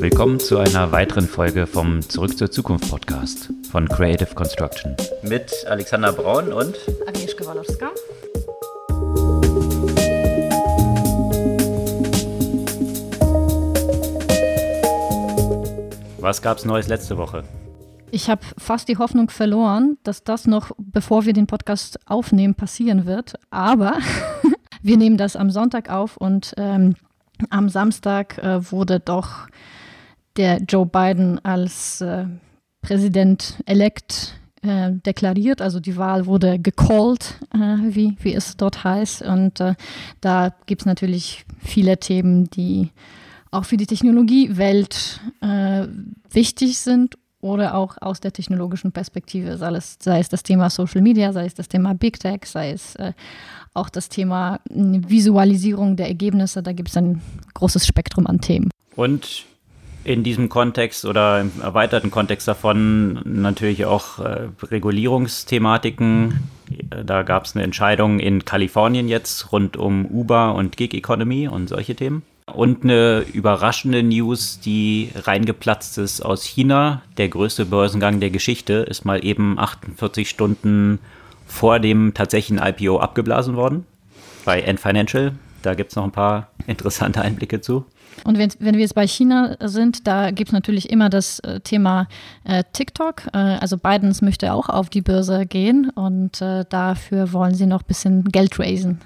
Willkommen zu einer weiteren Folge vom Zurück zur Zukunft Podcast von Creative Construction. Mit Alexander Braun und Agnieszka Walowska. Was gab's Neues letzte Woche? Ich habe fast die Hoffnung verloren, dass das noch, bevor wir den Podcast aufnehmen, passieren wird. Aber wir nehmen das am Sonntag auf und ähm, am Samstag äh, wurde doch der Joe Biden als äh, Präsident-elect äh, deklariert. Also die Wahl wurde gecallt, äh, wie, wie es dort heißt. Und äh, da gibt es natürlich viele Themen, die auch für die Technologiewelt äh, wichtig sind oder auch aus der technologischen Perspektive, sei es, sei es das Thema Social Media, sei es das Thema Big Tech, sei es äh, auch das Thema Visualisierung der Ergebnisse. Da gibt es ein großes Spektrum an Themen. Und in diesem Kontext oder im erweiterten Kontext davon natürlich auch äh, Regulierungsthematiken. Da gab es eine Entscheidung in Kalifornien jetzt rund um Uber und Gig Economy und solche Themen. Und eine überraschende News, die reingeplatzt ist aus China. Der größte Börsengang der Geschichte ist mal eben 48 Stunden vor dem tatsächlichen IPO abgeblasen worden. Bei N Financial. Da gibt es noch ein paar interessante Einblicke zu. Und wenn, wenn wir jetzt bei China sind, da gibt es natürlich immer das äh, Thema äh, TikTok. Äh, also Bidens möchte auch auf die Börse gehen und äh, dafür wollen sie noch ein bisschen Geld raisen.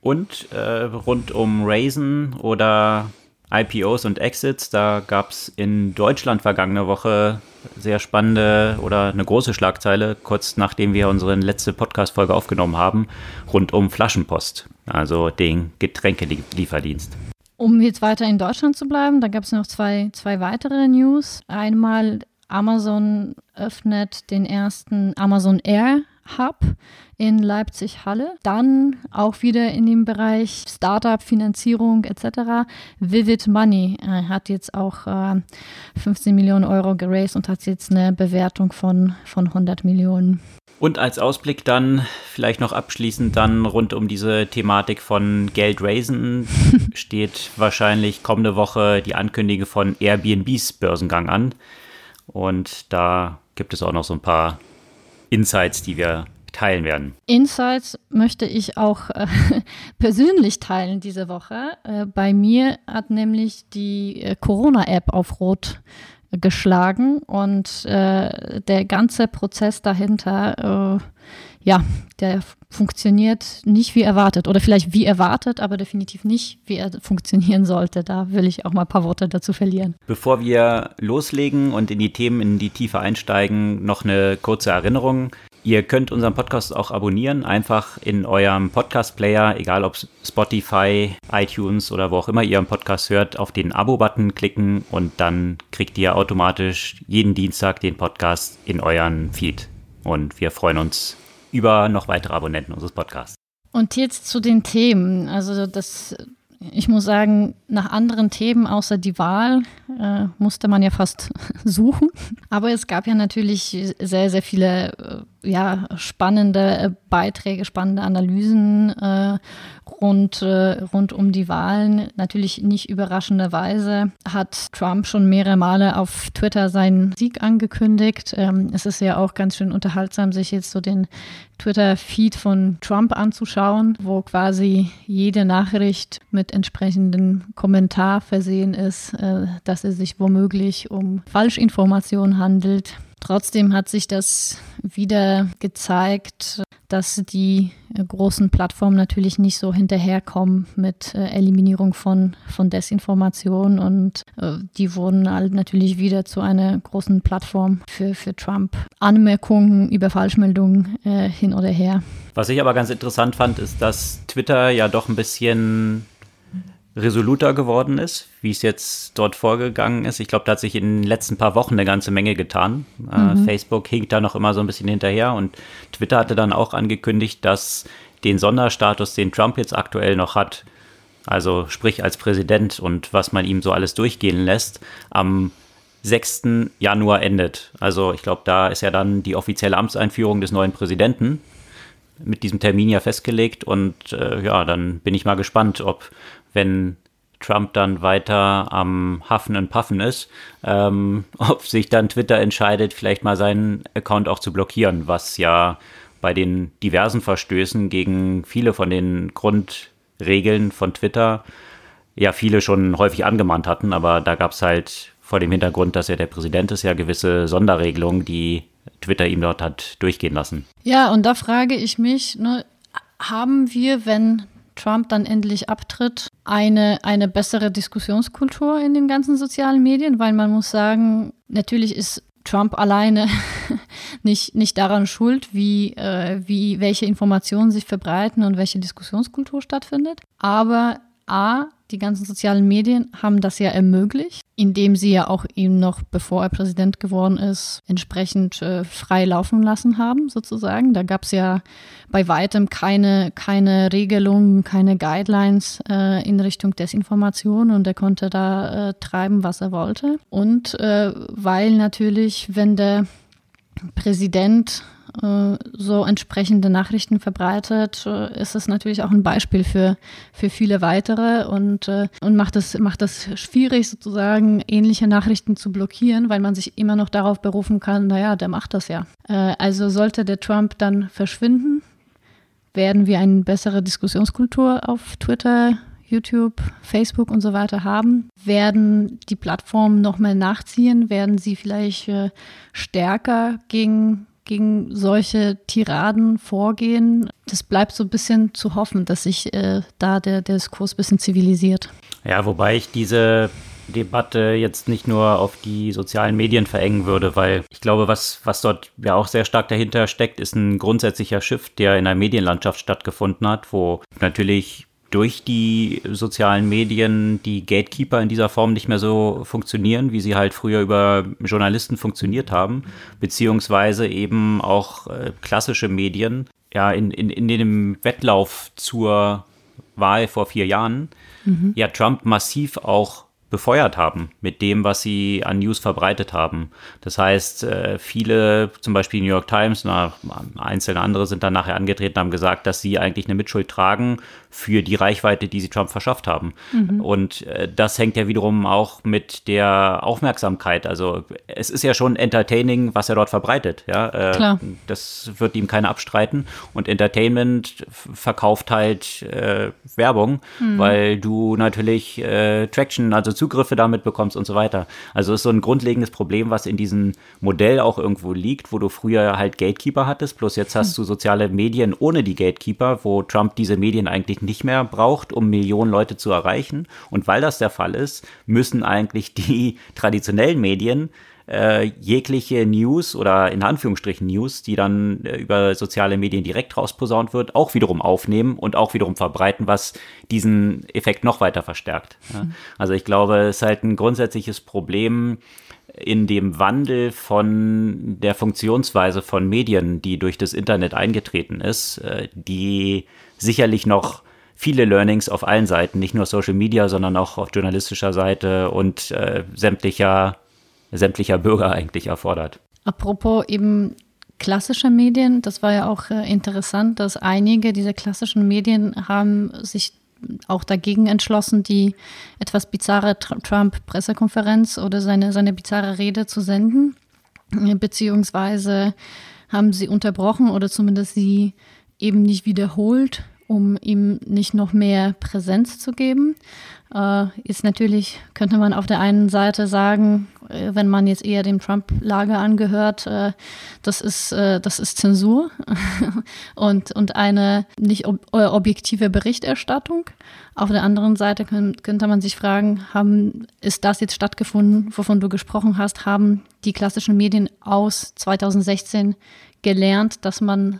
Und äh, rund um Raisen oder IPOs und Exits, da gab es in Deutschland vergangene Woche sehr spannende oder eine große Schlagzeile, kurz nachdem wir unsere letzte Podcast-Folge aufgenommen haben, rund um Flaschenpost, also den Getränkelieferdienst. Um jetzt weiter in Deutschland zu bleiben, da gab es noch zwei, zwei weitere News. Einmal Amazon öffnet den ersten Amazon Air Hub in Leipzig-Halle. Dann auch wieder in dem Bereich Startup, Finanzierung etc. Vivid Money äh, hat jetzt auch äh, 15 Millionen Euro geraced und hat jetzt eine Bewertung von, von 100 Millionen. Und als Ausblick dann vielleicht noch abschließend dann rund um diese Thematik von Geld raisen steht wahrscheinlich kommende Woche die Ankündigung von Airbnbs Börsengang an. Und da gibt es auch noch so ein paar Insights, die wir teilen werden. Insights möchte ich auch äh, persönlich teilen diese Woche. Äh, bei mir hat nämlich die äh, Corona-App auf Rot geschlagen und äh, der ganze Prozess dahinter, äh, ja, der funktioniert nicht wie erwartet oder vielleicht wie erwartet, aber definitiv nicht, wie er funktionieren sollte. Da will ich auch mal ein paar Worte dazu verlieren. Bevor wir loslegen und in die Themen in die Tiefe einsteigen, noch eine kurze Erinnerung. Ihr könnt unseren Podcast auch abonnieren, einfach in eurem Podcast-Player, egal ob Spotify, iTunes oder wo auch immer ihr einen Podcast hört, auf den Abo-Button klicken und dann kriegt ihr automatisch jeden Dienstag den Podcast in euren Feed. Und wir freuen uns über noch weitere Abonnenten unseres Podcasts. Und jetzt zu den Themen. Also das ich muss sagen, nach anderen Themen außer die Wahl äh, musste man ja fast suchen. Aber es gab ja natürlich sehr, sehr viele äh, ja, spannende äh, Beiträge, spannende Analysen äh, rund, äh, rund um die Wahlen. Natürlich nicht überraschenderweise hat Trump schon mehrere Male auf Twitter seinen Sieg angekündigt. Ähm, es ist ja auch ganz schön unterhaltsam, sich jetzt so den Twitter-Feed von Trump anzuschauen, wo quasi jede Nachricht mit entsprechendem Kommentar versehen ist, äh, dass es sich womöglich um Falschinformationen handelt. Trotzdem hat sich das wieder gezeigt, dass die äh, großen Plattformen natürlich nicht so hinterherkommen mit äh, Eliminierung von, von Desinformation und äh, die wurden halt natürlich wieder zu einer großen Plattform für, für Trump. Anmerkungen über Falschmeldungen äh, hin oder her. Was ich aber ganz interessant fand, ist, dass Twitter ja doch ein bisschen resoluter geworden ist, wie es jetzt dort vorgegangen ist. Ich glaube, da hat sich in den letzten paar Wochen eine ganze Menge getan. Äh, mhm. Äh, Facebook hinkt da noch immer so ein bisschen hinterher und Twitter hatte dann auch angekündigt, dass den Sonderstatus, den Trump jetzt aktuell noch hat, also sprich als Präsident und was man ihm so alles durchgehen lässt, am 6. Januar endet. Also ich glaube, da ist ja dann die offizielle Amtseinführung des neuen Präsidenten mit diesem Termin ja festgelegt und äh, ja, dann bin ich mal gespannt, ob wenn Trump dann weiter am Haffen und Puffen ist, ähm, ob sich dann Twitter entscheidet, vielleicht mal seinen Account auch zu blockieren, was ja bei den diversen Verstößen gegen viele von den Grundregeln von Twitter ja viele schon häufig angemahnt hatten, aber da gab es halt vor dem Hintergrund, dass er der Präsident ist, ja gewisse Sonderregelungen, die Twitter ihm dort hat durchgehen lassen. Ja, und da frage ich mich, ne, haben wir, wenn Trump dann endlich abtritt, eine, eine bessere Diskussionskultur in den ganzen sozialen Medien? Weil man muss sagen, natürlich ist Trump alleine nicht, nicht daran schuld, wie, äh, wie welche Informationen sich verbreiten und welche Diskussionskultur stattfindet. Aber A, die ganzen sozialen Medien haben das ja ermöglicht, indem sie ja auch ihn noch, bevor er Präsident geworden ist, entsprechend äh, frei laufen lassen haben, sozusagen. Da gab es ja bei weitem keine, keine Regelungen, keine Guidelines äh, in Richtung Desinformation und er konnte da äh, treiben, was er wollte. Und äh, weil natürlich, wenn der Präsident so entsprechende Nachrichten verbreitet, äh, ist es natürlich auch ein Beispiel für, für viele weitere und, äh, und macht es macht es schwierig, sozusagen ähnliche Nachrichten zu blockieren, weil man sich immer noch darauf berufen kann, naja, der macht das ja. Also sollte der Trump dann verschwinden, werden wir eine bessere Diskussionskultur auf Twitter, YouTube, Facebook und so weiter haben, werden die Plattformen nochmal nachziehen, werden sie vielleicht stärker gegen gegen solche Tiraden vorgehen. Das bleibt so ein bisschen zu hoffen, dass sich äh, da der, der Diskurs ein bisschen zivilisiert. Ja, wobei ich diese Debatte jetzt nicht nur auf die sozialen Medien verengen würde, weil ich glaube, was, was dort ja auch sehr stark dahinter steckt, ist ein grundsätzlicher Shift, der in der Medienlandschaft stattgefunden hat, wo natürlich durch die sozialen Medien die Gatekeeper in dieser Form nicht mehr so funktionieren, wie sie halt früher über Journalisten funktioniert haben, beziehungsweise eben auch äh, klassische Medien, ja, in, in, in dem Wettlauf zur Wahl vor vier Jahren, mhm. ja, Trump massiv auch befeuert haben mit dem, was sie an News verbreitet haben. Das heißt, äh, viele, zum Beispiel New York Times, na, einzelne andere sind dann nachher angetreten, haben gesagt, dass sie eigentlich eine Mitschuld tragen für die Reichweite, die sie Trump verschafft haben. Mhm. Und äh, das hängt ja wiederum auch mit der Aufmerksamkeit. Also es ist ja schon entertaining, was er dort verbreitet. Ja, äh, Klar. das wird ihm keiner abstreiten. Und Entertainment verkauft halt äh, Werbung, mhm. weil du natürlich äh, Traction, also Zugriffe damit bekommst und so weiter. Also ist so ein grundlegendes Problem, was in diesem Modell auch irgendwo liegt, wo du früher halt Gatekeeper hattest, plus jetzt hast mhm. du soziale Medien ohne die Gatekeeper, wo Trump diese Medien eigentlich nicht mehr braucht, um Millionen Leute zu erreichen. Und weil das der Fall ist, müssen eigentlich die traditionellen Medien äh, jegliche News oder in Anführungsstrichen News, die dann äh, über soziale Medien direkt rausposaunt wird, auch wiederum aufnehmen und auch wiederum verbreiten, was diesen Effekt noch weiter verstärkt. Ja. Mhm. Also ich glaube, es ist halt ein grundsätzliches Problem, in dem Wandel von der Funktionsweise von Medien, die durch das Internet eingetreten ist, äh, die sicherlich noch viele Learnings auf allen Seiten, nicht nur Social Media, sondern auch auf journalistischer Seite und äh, sämtlicher, sämtlicher Bürger eigentlich erfordert. Apropos eben klassische Medien, das war ja auch äh, interessant, dass einige dieser klassischen Medien haben sich auch dagegen entschlossen, die etwas bizarre Trump-Pressekonferenz oder seine, seine bizarre Rede zu senden, beziehungsweise haben sie unterbrochen oder zumindest sie eben nicht wiederholt um ihm nicht noch mehr Präsenz zu geben. Äh, ist natürlich, könnte man auf der einen Seite sagen, äh, wenn man jetzt eher dem Trump-Lager angehört, äh, das, ist, äh, das ist Zensur und, und eine nicht ob, äh, objektive Berichterstattung. Auf der anderen Seite können, könnte man sich fragen, haben, ist das jetzt stattgefunden, wovon du gesprochen hast, haben die klassischen Medien aus 2016 gelernt, dass man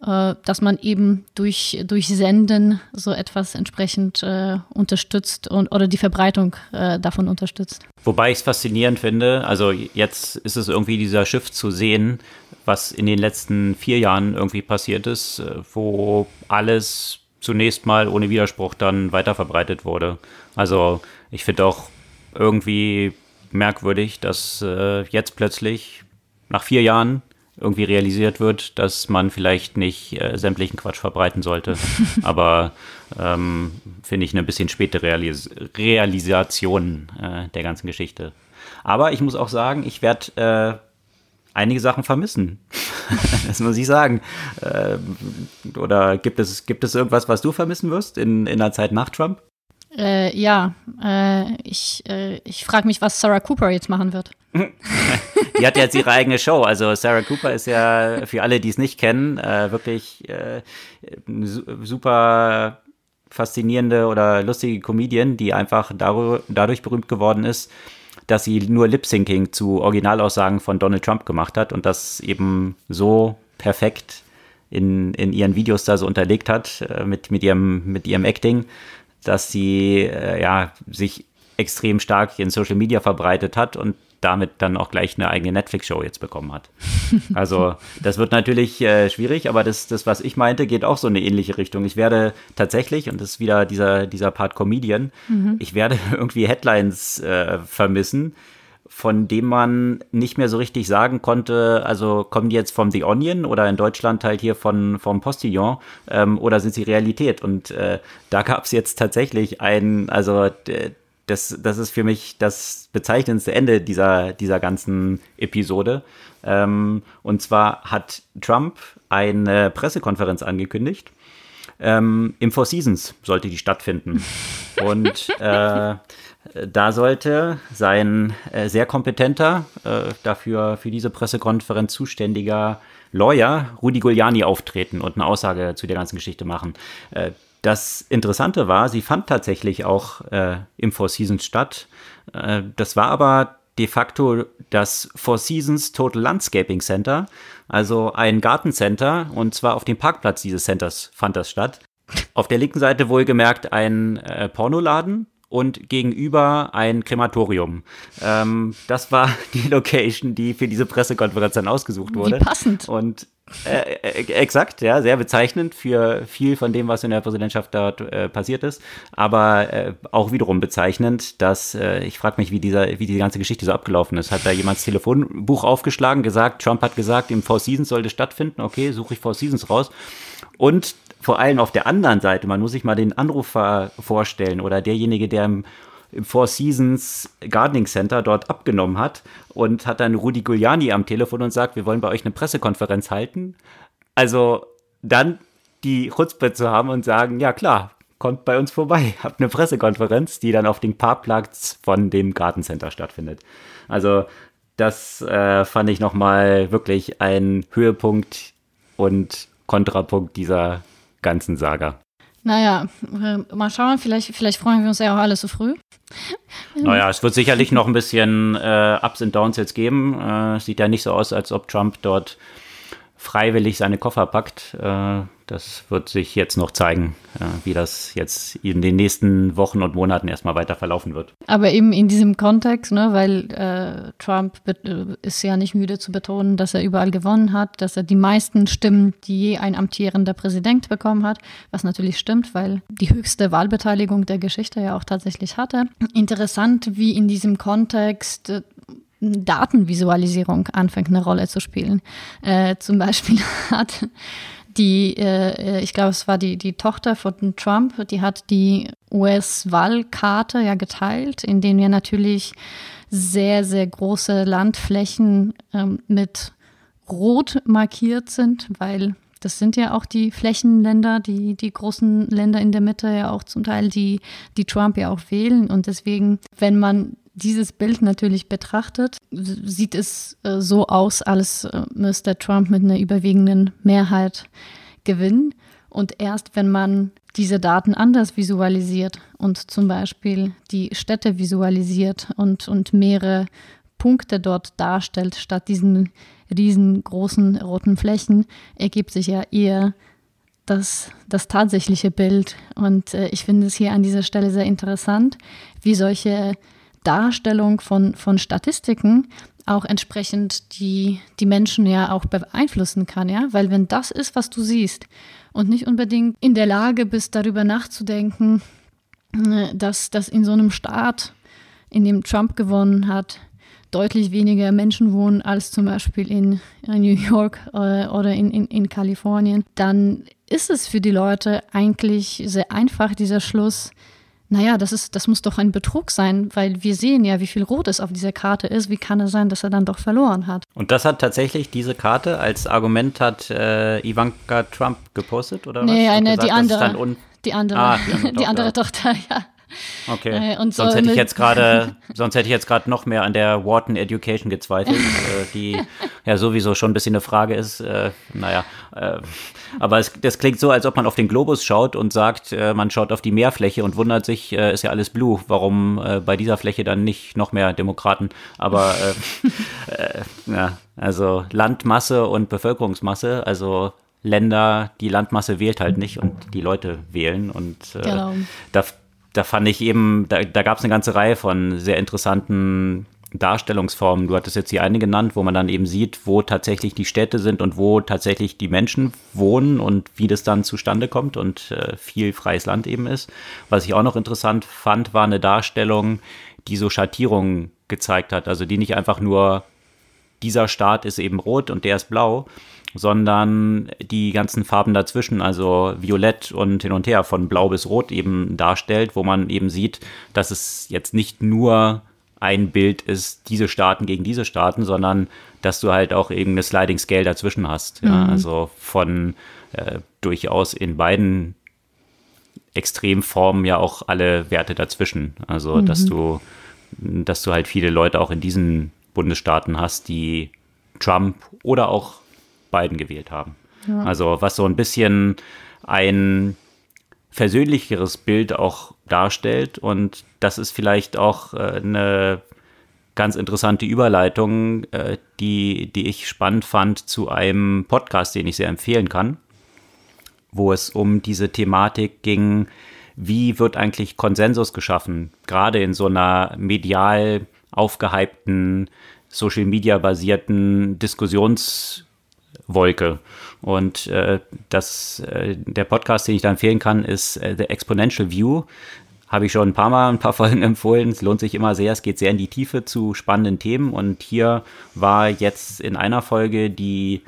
dass man eben durch, durch Senden so etwas entsprechend äh, unterstützt und oder die Verbreitung äh, davon unterstützt. Wobei ich es faszinierend finde, also jetzt ist es irgendwie dieser Shift zu sehen, was in den letzten vier Jahren irgendwie passiert ist, äh, wo alles zunächst mal ohne Widerspruch dann weiterverbreitet wurde. Also ich finde auch irgendwie merkwürdig, dass äh, jetzt plötzlich nach vier Jahren irgendwie realisiert wird, dass man vielleicht nicht äh, sämtlichen Quatsch verbreiten sollte. Aber ähm, finde ich eine bisschen späte Realis Realisation äh, der ganzen Geschichte. Aber ich muss auch sagen, ich werde äh, einige Sachen vermissen. das muss ich sagen. Äh, oder gibt es, gibt es irgendwas, was du vermissen wirst in, in der Zeit nach Trump? Äh, ja, äh, ich, äh, ich frage mich, was Sarah Cooper jetzt machen wird. die hat jetzt ihre eigene Show. Also Sarah Cooper ist ja für alle, die es nicht kennen, äh, wirklich äh, super faszinierende oder lustige Comedian, die einfach dadurch berühmt geworden ist, dass sie nur Lip-Syncing zu Originalaussagen von Donald Trump gemacht hat und das eben so perfekt in, in ihren Videos da so unterlegt hat äh, mit, mit, ihrem, mit ihrem Acting, dass sie äh, ja, sich extrem stark in Social Media verbreitet hat und damit dann auch gleich eine eigene Netflix-Show jetzt bekommen hat. Also das wird natürlich äh, schwierig, aber das, das, was ich meinte, geht auch so in eine ähnliche Richtung. Ich werde tatsächlich, und das ist wieder dieser, dieser Part Comedian, mhm. ich werde irgendwie Headlines äh, vermissen, von dem man nicht mehr so richtig sagen konnte, also kommen die jetzt vom The Onion oder in Deutschland halt hier von, vom Postillon ähm, oder sind sie Realität? Und äh, da gab es jetzt tatsächlich ein, also das, das ist für mich das bezeichnendste Ende dieser, dieser ganzen Episode. Ähm, und zwar hat Trump eine Pressekonferenz angekündigt. Ähm, Im Four Seasons sollte die stattfinden. Und äh, da sollte sein äh, sehr kompetenter, äh, dafür für diese Pressekonferenz zuständiger Lawyer Rudi Giuliani auftreten und eine Aussage zu der ganzen Geschichte machen. Äh, das Interessante war, sie fand tatsächlich auch äh, im Four Seasons statt. Äh, das war aber de facto das Four Seasons Total Landscaping Center, also ein Gartencenter und zwar auf dem Parkplatz dieses Centers fand das statt. Auf der linken Seite wohlgemerkt ein äh, Pornoladen und gegenüber ein Krematorium. Ähm, das war die Location, die für diese Pressekonferenz dann ausgesucht wurde. Wie passend. Und äh, äh, exakt, ja, sehr bezeichnend für viel von dem, was in der Präsidentschaft dort äh, passiert ist. Aber äh, auch wiederum bezeichnend, dass äh, ich frage mich, wie dieser, wie die ganze Geschichte so abgelaufen ist. Hat da jemand das Telefonbuch aufgeschlagen, gesagt, Trump hat gesagt, im Four Seasons sollte stattfinden. Okay, suche ich Four Seasons raus. Und vor allem auf der anderen Seite, man muss sich mal den Anrufer vorstellen oder derjenige, der im, im Four Seasons Gardening Center dort abgenommen hat und hat dann Rudi Giuliani am Telefon und sagt, wir wollen bei euch eine Pressekonferenz halten. Also dann die Chutzpe zu haben und sagen, ja klar, kommt bei uns vorbei, habt eine Pressekonferenz, die dann auf dem Parkplatz von dem Gartencenter stattfindet. Also das äh, fand ich nochmal wirklich ein Höhepunkt und Kontrapunkt dieser ganzen Saga. Naja, äh, mal schauen, vielleicht, vielleicht freuen wir uns ja auch alle so früh. Naja, es wird sicherlich noch ein bisschen äh, Ups und Downs jetzt geben. Äh, sieht ja nicht so aus, als ob Trump dort freiwillig seine Koffer packt. Äh, das wird sich jetzt noch zeigen, äh, wie das jetzt in den nächsten Wochen und Monaten erstmal weiter verlaufen wird. Aber eben in diesem Kontext, ne, weil äh, Trump äh, ist ja nicht müde zu betonen, dass er überall gewonnen hat, dass er die meisten Stimmen, die je ein amtierender Präsident bekommen hat, was natürlich stimmt, weil die höchste Wahlbeteiligung der Geschichte ja auch tatsächlich hatte. Interessant, wie in diesem Kontext Datenvisualisierung anfängt eine Rolle zu spielen. Äh, zum Beispiel hat die, äh, ich glaube, es war die, die Tochter von Trump, die hat die US-Wahlkarte ja geteilt, in denen wir natürlich sehr, sehr große Landflächen ähm, mit rot markiert sind, weil das sind ja auch die Flächenländer, die, die großen Länder in der Mitte ja auch zum Teil, die, die Trump ja auch wählen. Und deswegen, wenn man dieses Bild natürlich betrachtet, sieht es äh, so aus, als äh, müsste Trump mit einer überwiegenden Mehrheit gewinnen. Und erst wenn man diese Daten anders visualisiert und zum Beispiel die Städte visualisiert und, und mehrere Punkte dort darstellt, statt diesen riesengroßen roten Flächen, ergibt sich ja eher das, das tatsächliche Bild. Und äh, ich finde es hier an dieser Stelle sehr interessant, wie solche Darstellung von, von Statistiken auch entsprechend die, die Menschen ja auch beeinflussen kann, ja, weil wenn das ist, was du siehst und nicht unbedingt in der Lage bist, darüber nachzudenken, äh, dass, dass in so einem Staat, in dem Trump gewonnen hat, deutlich weniger Menschen wohnen als zum Beispiel in, in New York äh, oder in, in, in Kalifornien, dann ist es für die Leute eigentlich sehr einfach, dieser Schluss, naja, das, ist, das muss doch ein Betrug sein, weil wir sehen ja, wie viel Rot es auf dieser Karte ist. Wie kann es sein, dass er dann doch verloren hat? Und das hat tatsächlich diese Karte als Argument hat äh, Ivanka Trump gepostet, oder nee, was? eine, gesagt, die andere. Die andere, ah, die andere, die andere Tochter, ja. Okay. Äh, sonst, hätte ich jetzt grade, sonst hätte ich jetzt gerade noch mehr an der Wharton Education gezweifelt, äh, die ja sowieso schon ein bisschen eine Frage ist. Äh, naja, äh, aber es, das klingt so, als ob man auf den Globus schaut und sagt, äh, man schaut auf die Meerfläche und wundert sich, äh, ist ja alles blue, warum bei dieser Fläche dann nicht noch mehr Demokraten? Aber ja, also Landmasse und Bevölkerungsmasse, also Länder, die Landmasse wählt halt nicht und die Leute wählen und genau. da da fand ich eben, da, da gab es eine ganze Reihe von sehr interessanten Darstellungsformen. Du hattest jetzt hier eine genannt, wo man dann eben sieht, wo tatsächlich die Städte sind und wo tatsächlich die Menschen wohnen und wie das dann zustande kommt und äh, viel freies Land eben ist. Was ich auch noch interessant fand, war eine Darstellung, die so Schattierungen gezeigt hat. Also die nicht einfach nur dieser Staat ist eben rot und der ist blau, sondern die ganzen Farben dazwischen, also violett und hin und her von blau bis rot eben darstellt, wo man eben sieht, dass es jetzt nicht nur ein Bild ist, diese Staaten gegen diese Staaten, sondern dass du halt auch eben eine Sliding Scale dazwischen hast. Ja? Mhm. Also von äh, durchaus in beiden Extremformen ja auch alle Werte dazwischen. Also mhm. dass du, dass du halt viele Leute auch in diesen Bundesstaaten hast, die Trump oder auch Biden gewählt haben. Ja. Also was so ein bisschen ein versöhnlicheres Bild auch darstellt. Und das ist vielleicht auch äh, eine ganz interessante Überleitung, äh, die, die ich spannend fand zu einem Podcast, den ich sehr empfehlen kann, wo es um diese Thematik ging, wie wird eigentlich Konsensus geschaffen, gerade in so einer medial aufgehypten, Social Media Diskussionswolke. Und äh, das, äh, der Podcast, den ich da empfehlen kann, ist äh, The Exponential View. Habe ich schon ein paar Mal ein paar Folgen empfohlen. Es lohnt sich immer sehr. Es geht sehr in die Tiefe zu spannenden Themen. Und hier war jetzt in einer Folge die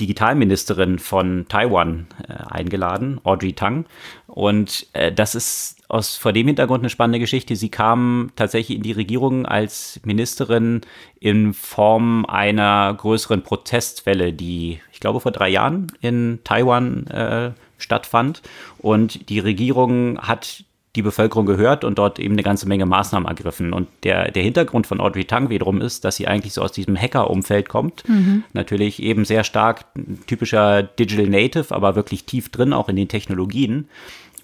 Digitalministerin von Taiwan äh, eingeladen, Audrey Tang. Und äh, das ist aus vor dem Hintergrund eine spannende Geschichte. Sie kam tatsächlich in die Regierung als Ministerin in Form einer größeren Protestwelle, die ich glaube vor drei Jahren in Taiwan äh, stattfand. Und die Regierung hat die Bevölkerung gehört und dort eben eine ganze Menge Maßnahmen ergriffen. Und der, der Hintergrund von Audrey Tang wiederum ist, dass sie eigentlich so aus diesem Hacker-Umfeld kommt. Mhm. Natürlich eben sehr stark typischer Digital Native, aber wirklich tief drin auch in den Technologien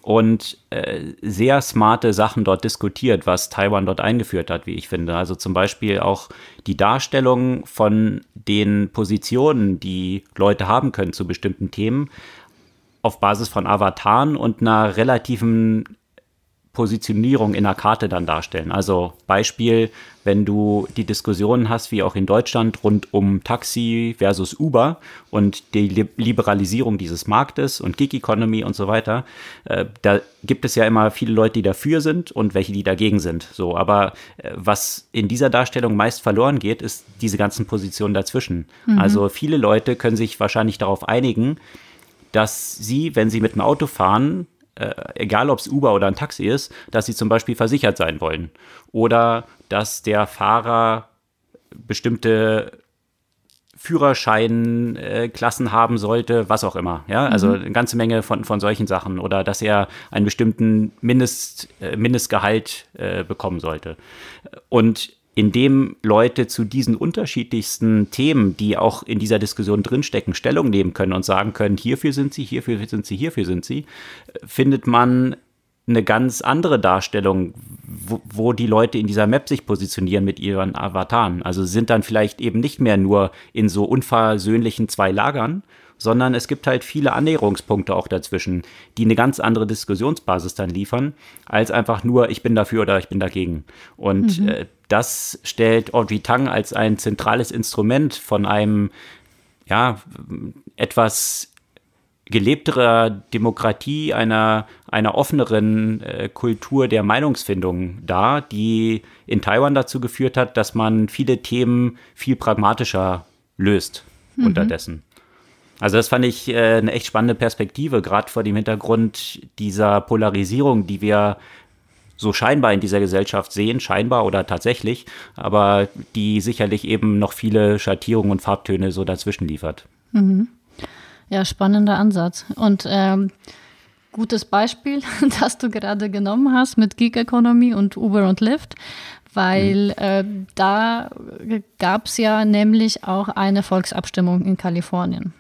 und äh, sehr smarte Sachen dort diskutiert, was Taiwan dort eingeführt hat, wie ich finde. Also zum Beispiel auch die Darstellung von den Positionen, die Leute haben können zu bestimmten Themen auf Basis von Avataren und einer relativen Positionierung in der Karte dann darstellen. Also Beispiel, wenn du die Diskussionen hast, wie auch in Deutschland, rund um Taxi versus Uber und die Liberalisierung dieses Marktes und Gig Economy und so weiter, äh, da gibt es ja immer viele Leute, die dafür sind und welche, die dagegen sind. So, aber äh, was in dieser Darstellung meist verloren geht, ist diese ganzen Positionen dazwischen. Mhm. Also viele Leute können sich wahrscheinlich darauf einigen, dass sie, wenn sie mit dem Auto fahren, äh, egal ob es Uber oder ein Taxi ist, dass sie zum Beispiel versichert sein wollen. Oder dass der Fahrer bestimmte Führerscheinklassen äh, haben sollte, was auch immer. Ja, also mhm. eine ganze Menge von, von solchen Sachen. Oder dass er einen bestimmten Mindest, äh, Mindestgehalt äh, bekommen sollte. Und indem Leute zu diesen unterschiedlichsten Themen, die auch in dieser Diskussion drinstecken, Stellung nehmen können und sagen können, hierfür sind sie, hierfür sind sie, hierfür sind sie, findet man eine ganz andere Darstellung, wo, wo, die Leute in dieser Map sich positionieren mit ihren Avataren. Also sind dann vielleicht eben nicht mehr nur in so unversöhnlichen zwei Lagern, sondern es gibt halt viele Annäherungspunkte auch dazwischen, die eine ganz andere Diskussionsbasis dann liefern, als einfach nur, ich bin dafür oder ich bin dagegen. Und mhm. äh, das stellt Audrey Tang als ein zentrales Instrument von einem, ja, etwas gelebterer Demokratie, einer, einer offeneren äh, Kultur der Meinungsfindung dar, die in Taiwan dazu geführt hat, dass man viele Themen viel pragmatischer löst mhm. unterdessen. Also das fand ich äh, eine echt spannende Perspektive, gerade vor dem Hintergrund dieser Polarisierung, die wir so scheinbar in dieser Gesellschaft sehen, scheinbar oder tatsächlich, aber die sicherlich eben noch viele Schattierungen und Farbtöne so dazwischen liefert. Mhm. Ja, spannender Ansatz. Und ähm, gutes Beispiel, das du gerade genommen hast mit Gig Economy und Uber und Lyft, weil mhm. äh, da gab es ja nämlich auch eine Volksabstimmung in Kalifornien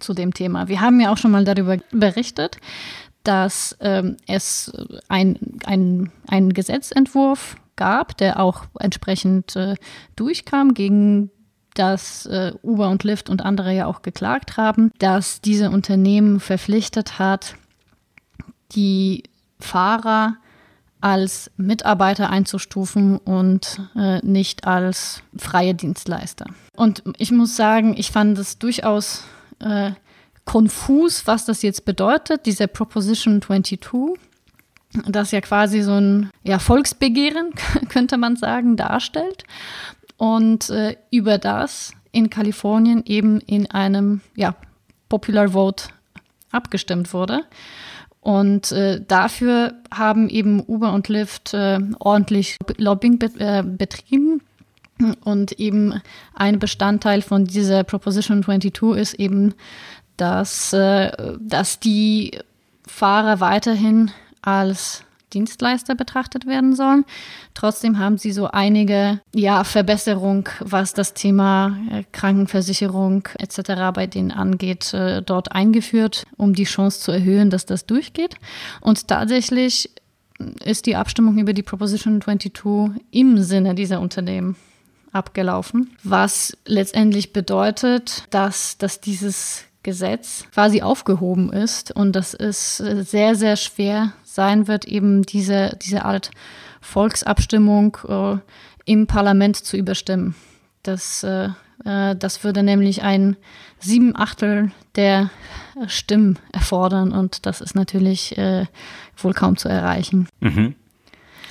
zu dem Thema. Wir haben ja auch schon mal darüber berichtet, dass ähm, es ein, ein, ein Gesetzentwurf gab, der auch entsprechend äh, durchkam gegen dass äh, Uber und Lyft und andere ja auch geklagt haben, dass diese Unternehmen verpflichtet hat, die Fahrer als Mitarbeiter einzustufen und äh, nicht als freie Dienstleister. Und ich muss sagen, ich fand es durchaus äh, konfus, was das jetzt bedeutet, diese Proposition 22 das ja quasi so ein ja, Volksbegehren, könnte man sagen, darstellt und äh, über das in Kalifornien eben in einem ja, Popular Vote abgestimmt wurde. Und äh, dafür haben eben Uber und Lyft äh, ordentlich Lobbying be äh, betrieben. Und eben ein Bestandteil von dieser Proposition 22 ist eben, dass, äh, dass die Fahrer weiterhin als Dienstleister betrachtet werden sollen. Trotzdem haben sie so einige ja, Verbesserung, was das Thema äh, Krankenversicherung etc. bei denen angeht, äh, dort eingeführt, um die Chance zu erhöhen, dass das durchgeht. Und tatsächlich ist die Abstimmung über die Proposition 22 im Sinne dieser Unternehmen abgelaufen, was letztendlich bedeutet, dass, dass dieses Gesetz quasi aufgehoben ist und das ist äh, sehr, sehr schwer sein wird, eben diese, diese Art Volksabstimmung äh, im Parlament zu überstimmen. Das, äh, äh, das würde nämlich ein sieben Achtel der Stimmen erfordern und das ist natürlich äh, wohl kaum zu erreichen. Mhm.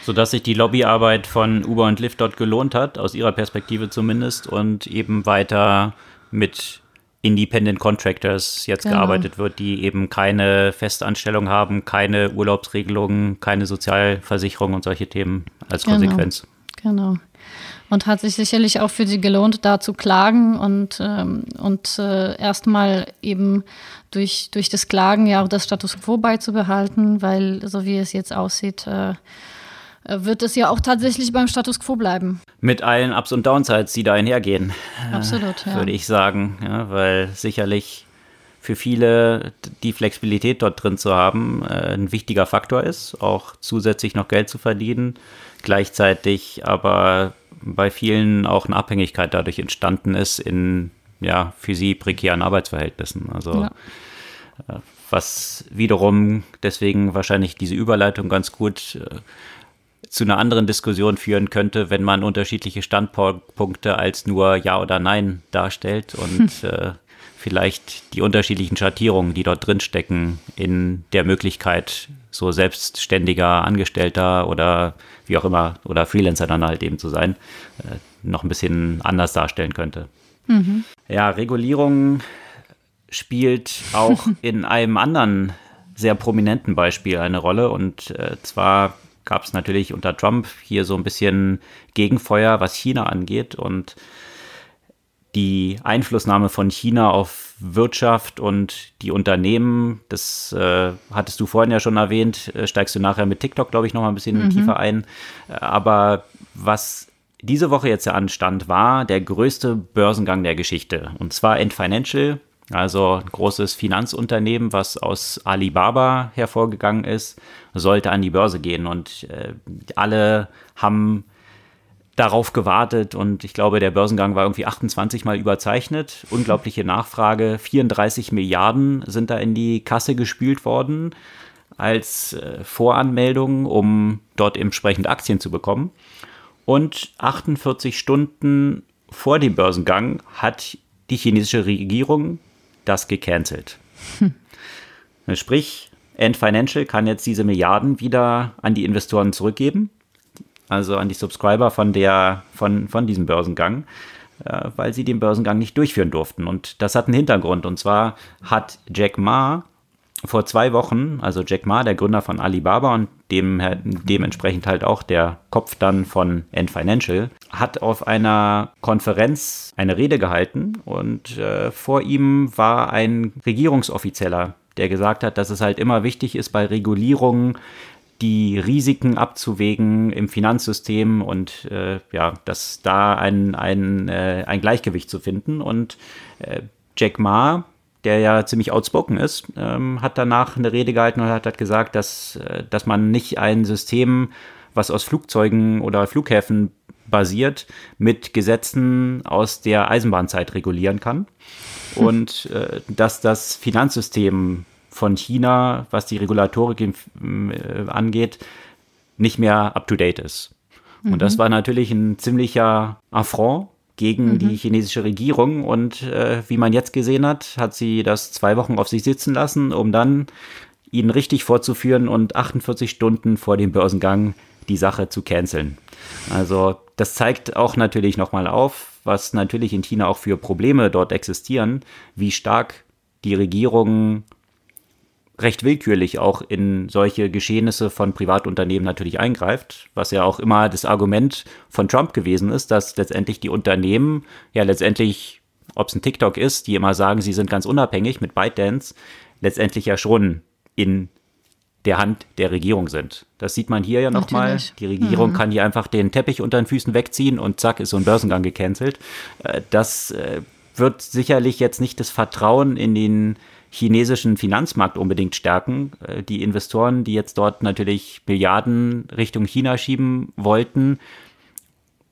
Sodass sich die Lobbyarbeit von Uber und Lyft dort gelohnt hat, aus ihrer Perspektive zumindest, und eben weiter mit Independent Contractors jetzt genau. gearbeitet wird, die eben keine Festanstellung haben, keine Urlaubsregelungen, keine Sozialversicherung und solche Themen als genau. Konsequenz. Genau. Und hat sich sicherlich auch für sie gelohnt, da zu klagen und, ähm, und äh, erstmal eben durch, durch das Klagen ja auch das Status quo beizubehalten, weil so wie es jetzt aussieht, äh, wird es ja auch tatsächlich beim Status quo bleiben. Mit allen Ups und Downsides, die da einhergehen. Absolut, ja. Würde ich sagen, ja, weil sicherlich für viele die Flexibilität dort drin zu haben äh, ein wichtiger Faktor ist, auch zusätzlich noch Geld zu verdienen. Gleichzeitig aber bei vielen auch eine Abhängigkeit dadurch entstanden ist in ja, für sie prekären Arbeitsverhältnissen. Also ja. Äh, was wiederum deswegen wahrscheinlich diese Überleitung ganz gut äh, zu einer anderen Diskussion führen könnte, wenn man unterschiedliche Standpunkte als nur Ja oder Nein darstellt und äh, vielleicht die unterschiedlichen Schattierungen, die dort drin stecken, in der Möglichkeit, so selbstständiger Angestellter oder wie auch immer oder Freelancer dann halt eben zu sein, äh, noch ein bisschen anders darstellen könnte. Mhm. Ja, Regulierung spielt auch in einem anderen sehr prominenten Beispiel eine Rolle und äh, zwar gab es natürlich unter Trump hier so ein bisschen Gegenfeuer, was China angeht und die Einflussnahme von China auf Wirtschaft und die Unternehmen, das äh, hattest du vorhin ja schon erwähnt, äh, steigst du nachher mit TikTok, glaube ich, noch mal ein bisschen mhm. tiefer ein. Äh, aber was diese Woche jetzt ja anstand, war der größte Börsengang der Geschichte. Und zwar End Financial, also ein großes Finanzunternehmen, was aus Alibaba hervorgegangen ist, sollte an die Börse gehen. Und äh, alle haben darauf gewartet und ich glaube, der Börsengang war irgendwie 28 Mal überzeichnet. Unglaubliche Nachfrage. 34 Milliarden sind da in die Kasse gespült worden als äh, Voranmeldung, um dort entsprechend Aktien zu bekommen. Und 48 Stunden vor dem Börsengang hat die chinesische Regierung das gecancelt. Hm. Sprich, Ant Financial kann jetzt diese Milliarden wieder an die Investoren zurückgeben, also an die Subscriber von, der, von, von diesem Börsengang, äh, weil sie den Börsengang nicht durchführen durften. Und das hat einen Hintergrund. Und zwar hat Jack Ma vor zwei Wochen, also Jack Ma, der Gründer von Alibaba und dem, dementsprechend halt auch der Kopf dann von Ant Financial, hat auf einer Konferenz eine Rede gehalten und äh, vor ihm war ein Regierungsoffizieller, der gesagt hat, dass es halt immer wichtig ist bei Regulierungen, die Risiken abzuwägen im Finanzsystem und äh, ja, dass da ein, ein, äh, ein Gleichgewicht zu finden. Und äh, Jack Ma, der ja ziemlich outspoken ist, ähm, hat danach eine Rede gehalten und hat, hat gesagt, dass, äh, dass man nicht ein System, was aus Flugzeugen oder Flughäfen basiert, mit Gesetzen aus der Eisenbahnzeit regulieren kann. Und äh, dass das Finanzsystem von China, was die Regulatorik äh, angeht, nicht mehr up-to-date ist. Mhm. Und das war natürlich ein ziemlicher Affront gegen mhm. die chinesische Regierung. Und äh, wie man jetzt gesehen hat, hat sie das zwei Wochen auf sich sitzen lassen, um dann ihn richtig vorzuführen und 48 Stunden vor dem Börsengang die Sache zu canceln. Also das zeigt auch natürlich nochmal auf, was natürlich in China auch für Probleme dort existieren, wie stark die Regierung recht willkürlich auch in solche Geschehnisse von Privatunternehmen natürlich eingreift, was ja auch immer das Argument von Trump gewesen ist, dass letztendlich die Unternehmen ja letztendlich, ob es ein TikTok ist, die immer sagen, sie sind ganz unabhängig mit ByteDance, letztendlich ja schon in der Hand der Regierung sind. Das sieht man hier ja nochmal. Die Regierung mhm. kann hier einfach den Teppich unter den Füßen wegziehen und zack ist so ein Börsengang gecancelt. Äh, das äh, wird sicherlich jetzt nicht das Vertrauen in den chinesischen Finanzmarkt unbedingt stärken. Äh, die Investoren, die jetzt dort natürlich Milliarden Richtung China schieben wollten,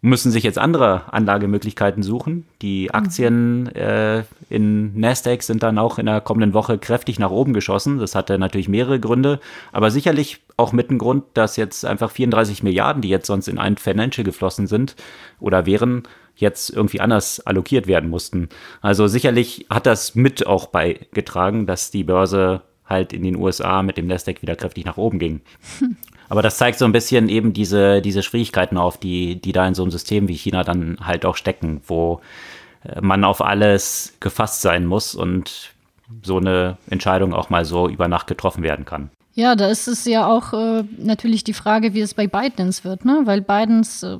müssen sich jetzt andere Anlagemöglichkeiten suchen. Die mhm. Aktien äh, in Nasdaq sind dann auch in der kommenden Woche kräftig nach oben geschossen. Das hatte natürlich mehrere Gründe, aber sicherlich auch mit dem Grund, dass jetzt einfach 34 Milliarden, die jetzt sonst in ein Financial geflossen sind oder wären, jetzt irgendwie anders allokiert werden mussten. Also sicherlich hat das mit auch beigetragen, dass die Börse halt in den USA mit dem Nasdaq wieder kräftig nach oben ging. Aber das zeigt so ein bisschen eben diese, diese Schwierigkeiten auf, die, die da in so einem System wie China dann halt auch stecken, wo äh, man auf alles gefasst sein muss und so eine Entscheidung auch mal so über Nacht getroffen werden kann. Ja, da ist es ja auch äh, natürlich die Frage, wie es bei Bidens wird, ne? Weil Bidens äh,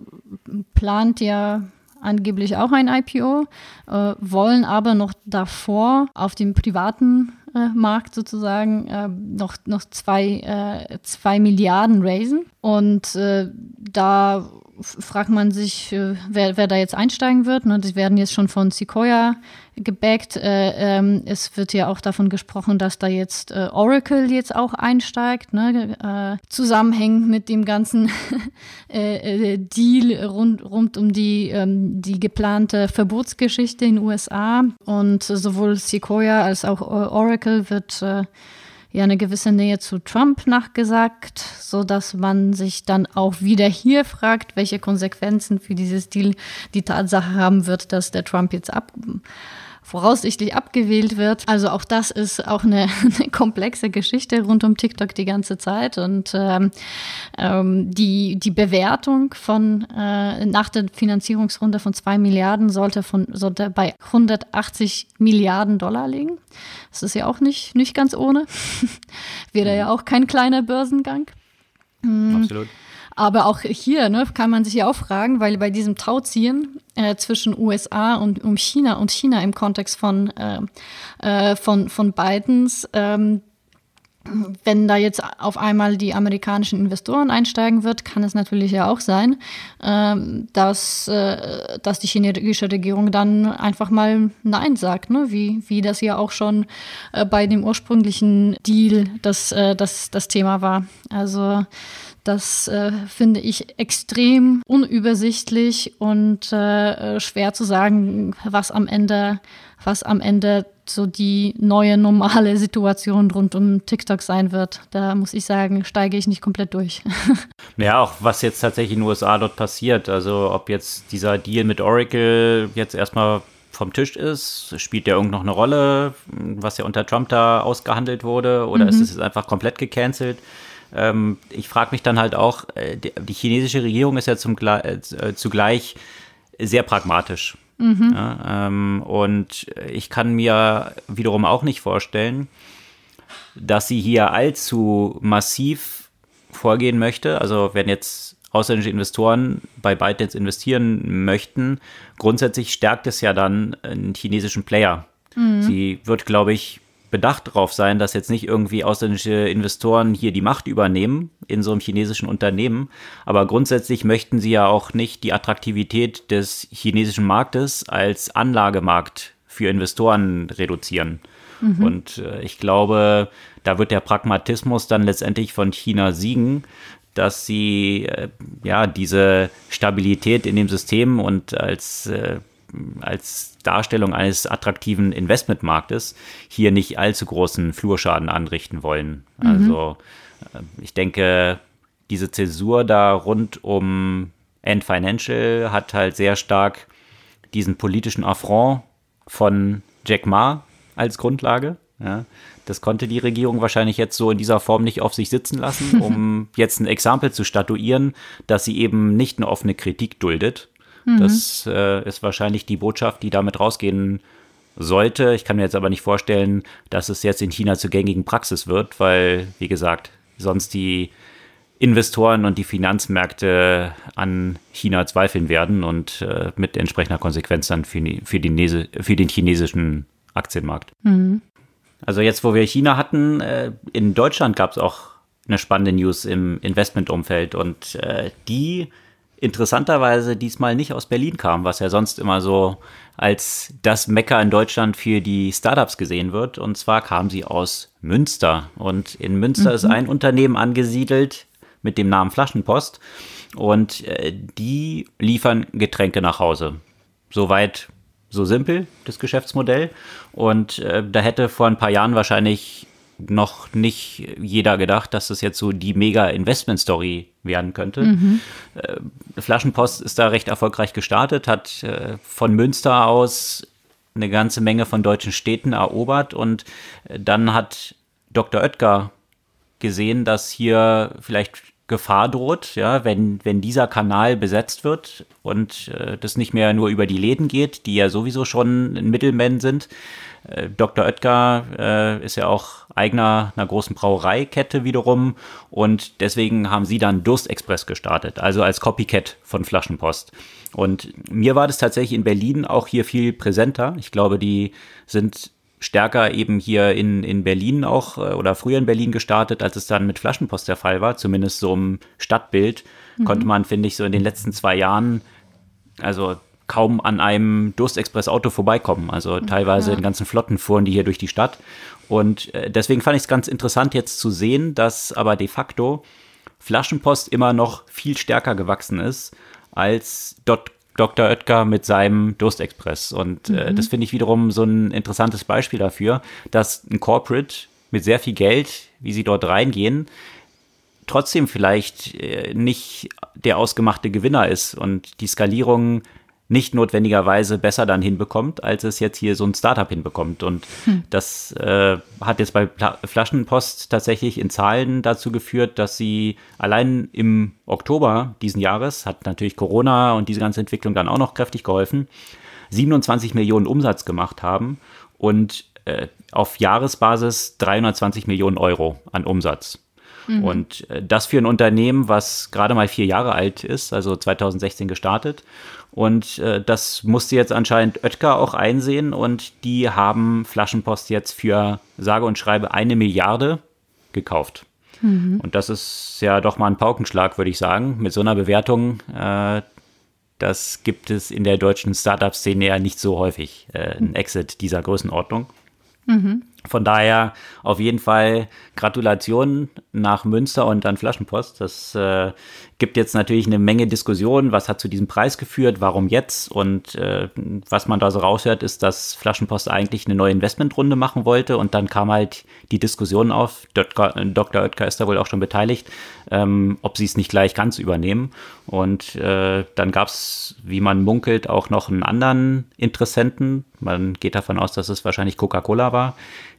plant ja angeblich auch ein IPO, äh, wollen aber noch davor auf dem privaten äh, Markt sozusagen äh, noch, noch zwei, äh, zwei Milliarden raisen. Und äh, da fragt man sich, äh, wer, wer da jetzt einsteigen wird. Ne? Die werden jetzt schon von Sequoia gebackt. Äh, ähm, es wird ja auch davon gesprochen, dass da jetzt äh, Oracle jetzt auch einsteigt, ne? zusammenhängt mit dem ganzen Deal rund, rund um die, ähm, die geplante Verbotsgeschichte in den USA. Und sowohl Sequoia als auch Oracle wird ja eine gewisse Nähe zu Trump nachgesagt, so dass man sich dann auch wieder hier fragt, welche Konsequenzen für dieses Deal die Tatsache haben wird, dass der Trump jetzt ab voraussichtlich abgewählt wird. Also auch das ist auch eine, eine komplexe Geschichte rund um TikTok die ganze Zeit. Und ähm, ähm, die, die Bewertung von äh, nach der Finanzierungsrunde von zwei Milliarden sollte, von, sollte bei 180 Milliarden Dollar liegen. Das ist ja auch nicht, nicht ganz ohne. Wäre ja auch kein kleiner Börsengang. Absolut. Aber auch hier ne, kann man sich ja auch fragen, weil bei diesem Tauziehen äh, zwischen USA und um China und China im Kontext von, äh, äh, von, von Bidens, ähm, wenn da jetzt auf einmal die amerikanischen Investoren einsteigen wird, kann es natürlich ja auch sein, ähm, dass, äh, dass die chinesische Regierung dann einfach mal Nein sagt, ne? wie, wie das ja auch schon äh, bei dem ursprünglichen Deal das, das, das Thema war. Also das äh, finde ich extrem unübersichtlich und äh, schwer zu sagen, was am Ende, was am Ende so die neue normale Situation rund um TikTok sein wird. Da muss ich sagen, steige ich nicht komplett durch. ja, auch was jetzt tatsächlich in den USA dort passiert. Also ob jetzt dieser Deal mit Oracle jetzt erstmal vom Tisch ist? Spielt der irgend noch eine Rolle, was ja unter Trump da ausgehandelt wurde? Oder mhm. ist es jetzt einfach komplett gecancelt? Ähm, ich frage mich dann halt auch, äh, die, die, chinesische Regierung ist ja zum, äh, zugleich sehr pragmatisch. Mhm. Ja, ähm, und ich kann mir wiederum auch nicht vorstellen, dass sie hier allzu massiv vorgehen möchte. Also wenn jetzt ausländische Investoren bei ByteDance investieren möchten, grundsätzlich stärkt es ja dann einen chinesischen Player. Mhm. Sie wird, glaube ich, bedacht darauf sein, dass jetzt nicht irgendwie ausländische Investoren hier die Macht übernehmen in so einem chinesischen Unternehmen. Aber grundsätzlich möchten sie ja auch nicht die Attraktivität des chinesischen Marktes als Anlagemarkt für Investoren reduzieren. Mhm. Und äh, ich glaube, da wird der Pragmatismus dann letztendlich von China siegen, dass sie äh, ja diese Stabilität in dem System und als äh, als Darstellung eines attraktiven Investmentmarktes hier nicht allzu großen Flurschaden anrichten wollen. Mhm. Also äh, ich denke, diese Zäsur da rund um End Financial hat halt sehr stark diesen politischen Affront von Jack Ma als Grundlage. Ja, das konnte die Regierung wahrscheinlich jetzt so in dieser Form nicht auf sich sitzen lassen, um jetzt ein Exempel zu statuieren, dass sie eben nicht eine offene Kritik duldet. Mhm. Das äh, ist wahrscheinlich die Botschaft, die damit rausgehen sollte. Ich kann mir jetzt aber nicht vorstellen, dass es jetzt in China zur gängigen Praxis wird, weil, wie gesagt, sonst die Investoren und die Finanzmärkte an China zweifeln werden und äh, mit entsprechender Konsequenz dann für, für, den, für den chinesischen Aktienmarkt. Mhm. Also jetzt, wo wir China hatten, äh, in Deutschland gab es auch eine spannende News im Investmentumfeld und äh, die interessanterweise diesmal nicht aus Berlin kam, was ja sonst immer so als das Mecker in Deutschland für die Startups gesehen wird. Und zwar kam sie aus Münster. Und in Münster mhm. ist ein Unternehmen angesiedelt mit dem Namen Flaschenpost. Und äh, die liefern Getränke nach Hause. Soweit so simpel, das Geschäftsmodell. Und äh, da hätte vor ein paar Jahren wahrscheinlich noch nicht jeder gedacht, dass das jetzt so die mega Investment-Story werden könnte. Mhm. Äh, Flaschenpost ist da recht erfolgreich gestartet, hat äh, von Münster aus eine ganze Menge von deutschen Städten erobert und äh, dann hat Dr. Oetker gesehen, dass hier vielleicht Gefahr droht, ja, wenn, wenn dieser Kanal besetzt wird und äh, das nicht mehr nur über die Läden geht, die ja sowieso schon ein Mittelmann sind. Äh, Dr. Oetker äh, ist ja auch Eigner einer großen Brauereikette wiederum und deswegen haben sie dann Durstexpress gestartet, also als Copycat von Flaschenpost. Und mir war das tatsächlich in Berlin auch hier viel präsenter. Ich glaube, die sind stärker eben hier in, in Berlin auch äh, oder früher in Berlin gestartet, als es dann mit Flaschenpost der Fall war. Zumindest so im Stadtbild mhm. konnte man, finde ich, so in den letzten zwei Jahren, also kaum an einem Durstexpress-Auto vorbeikommen. Also teilweise ja. in ganzen Flotten fuhren die hier durch die Stadt. Und äh, deswegen fand ich es ganz interessant jetzt zu sehen, dass aber de facto Flaschenpost immer noch viel stärker gewachsen ist als dort Dr. Oetker mit seinem Durstexpress. Und äh, mhm. das finde ich wiederum so ein interessantes Beispiel dafür, dass ein Corporate mit sehr viel Geld, wie sie dort reingehen, trotzdem vielleicht äh, nicht der ausgemachte Gewinner ist und die Skalierung nicht notwendigerweise besser dann hinbekommt, als es jetzt hier so ein Startup hinbekommt. Und hm. das äh, hat jetzt bei Pla Flaschenpost tatsächlich in Zahlen dazu geführt, dass sie allein im Oktober diesen Jahres, hat natürlich Corona und diese ganze Entwicklung dann auch noch kräftig geholfen, 27 Millionen Umsatz gemacht haben und äh, auf Jahresbasis 320 Millionen Euro an Umsatz. Mhm. Und äh, das für ein Unternehmen, was gerade mal vier Jahre alt ist, also 2016 gestartet und äh, das musste jetzt anscheinend Oetker auch einsehen und die haben Flaschenpost jetzt für sage und schreibe eine Milliarde gekauft. Mhm. Und das ist ja doch mal ein Paukenschlag, würde ich sagen. Mit so einer Bewertung, äh, das gibt es in der deutschen Startup-Szene ja nicht so häufig, äh, ein Exit dieser Größenordnung. Mhm. Von daher auf jeden Fall Gratulation nach Münster und an Flaschenpost. Das äh, gibt jetzt natürlich eine Menge Diskussionen. Was hat zu diesem Preis geführt? Warum jetzt? Und äh, was man da so raushört, ist, dass Flaschenpost eigentlich eine neue Investmentrunde machen wollte. Und dann kam halt die Diskussion auf. Dr. Dr. Oetker ist da wohl auch schon beteiligt, ähm, ob sie es nicht gleich ganz übernehmen. Und äh, dann gab es, wie man munkelt, auch noch einen anderen Interessenten. Man geht davon aus, dass es wahrscheinlich Coca-Cola war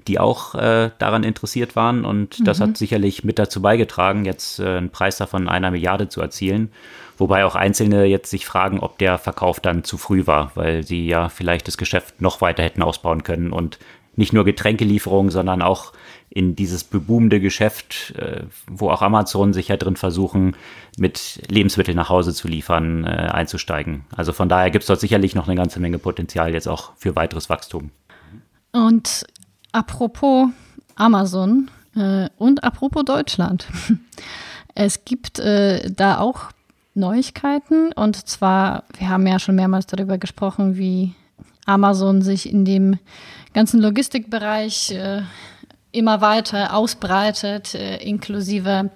die auch äh, daran interessiert waren. Und das mhm. hat sicherlich mit dazu beigetragen, jetzt äh, einen Preis davon einer Milliarde zu erzielen. Wobei auch Einzelne jetzt sich fragen, ob der Verkauf dann zu früh war, weil sie ja vielleicht das Geschäft noch weiter hätten ausbauen können und nicht nur Getränkelieferungen, sondern auch in dieses beboomende Geschäft, äh, wo auch Amazon sich ja drin versuchen, mit Lebensmitteln nach Hause zu liefern, äh, einzusteigen. Also von daher gibt es dort sicherlich noch eine ganze Menge Potenzial jetzt auch für weiteres Wachstum. Und Apropos Amazon äh, und apropos Deutschland. Es gibt äh, da auch Neuigkeiten und zwar, wir haben ja schon mehrmals darüber gesprochen, wie Amazon sich in dem ganzen Logistikbereich äh, immer weiter ausbreitet, äh, inklusive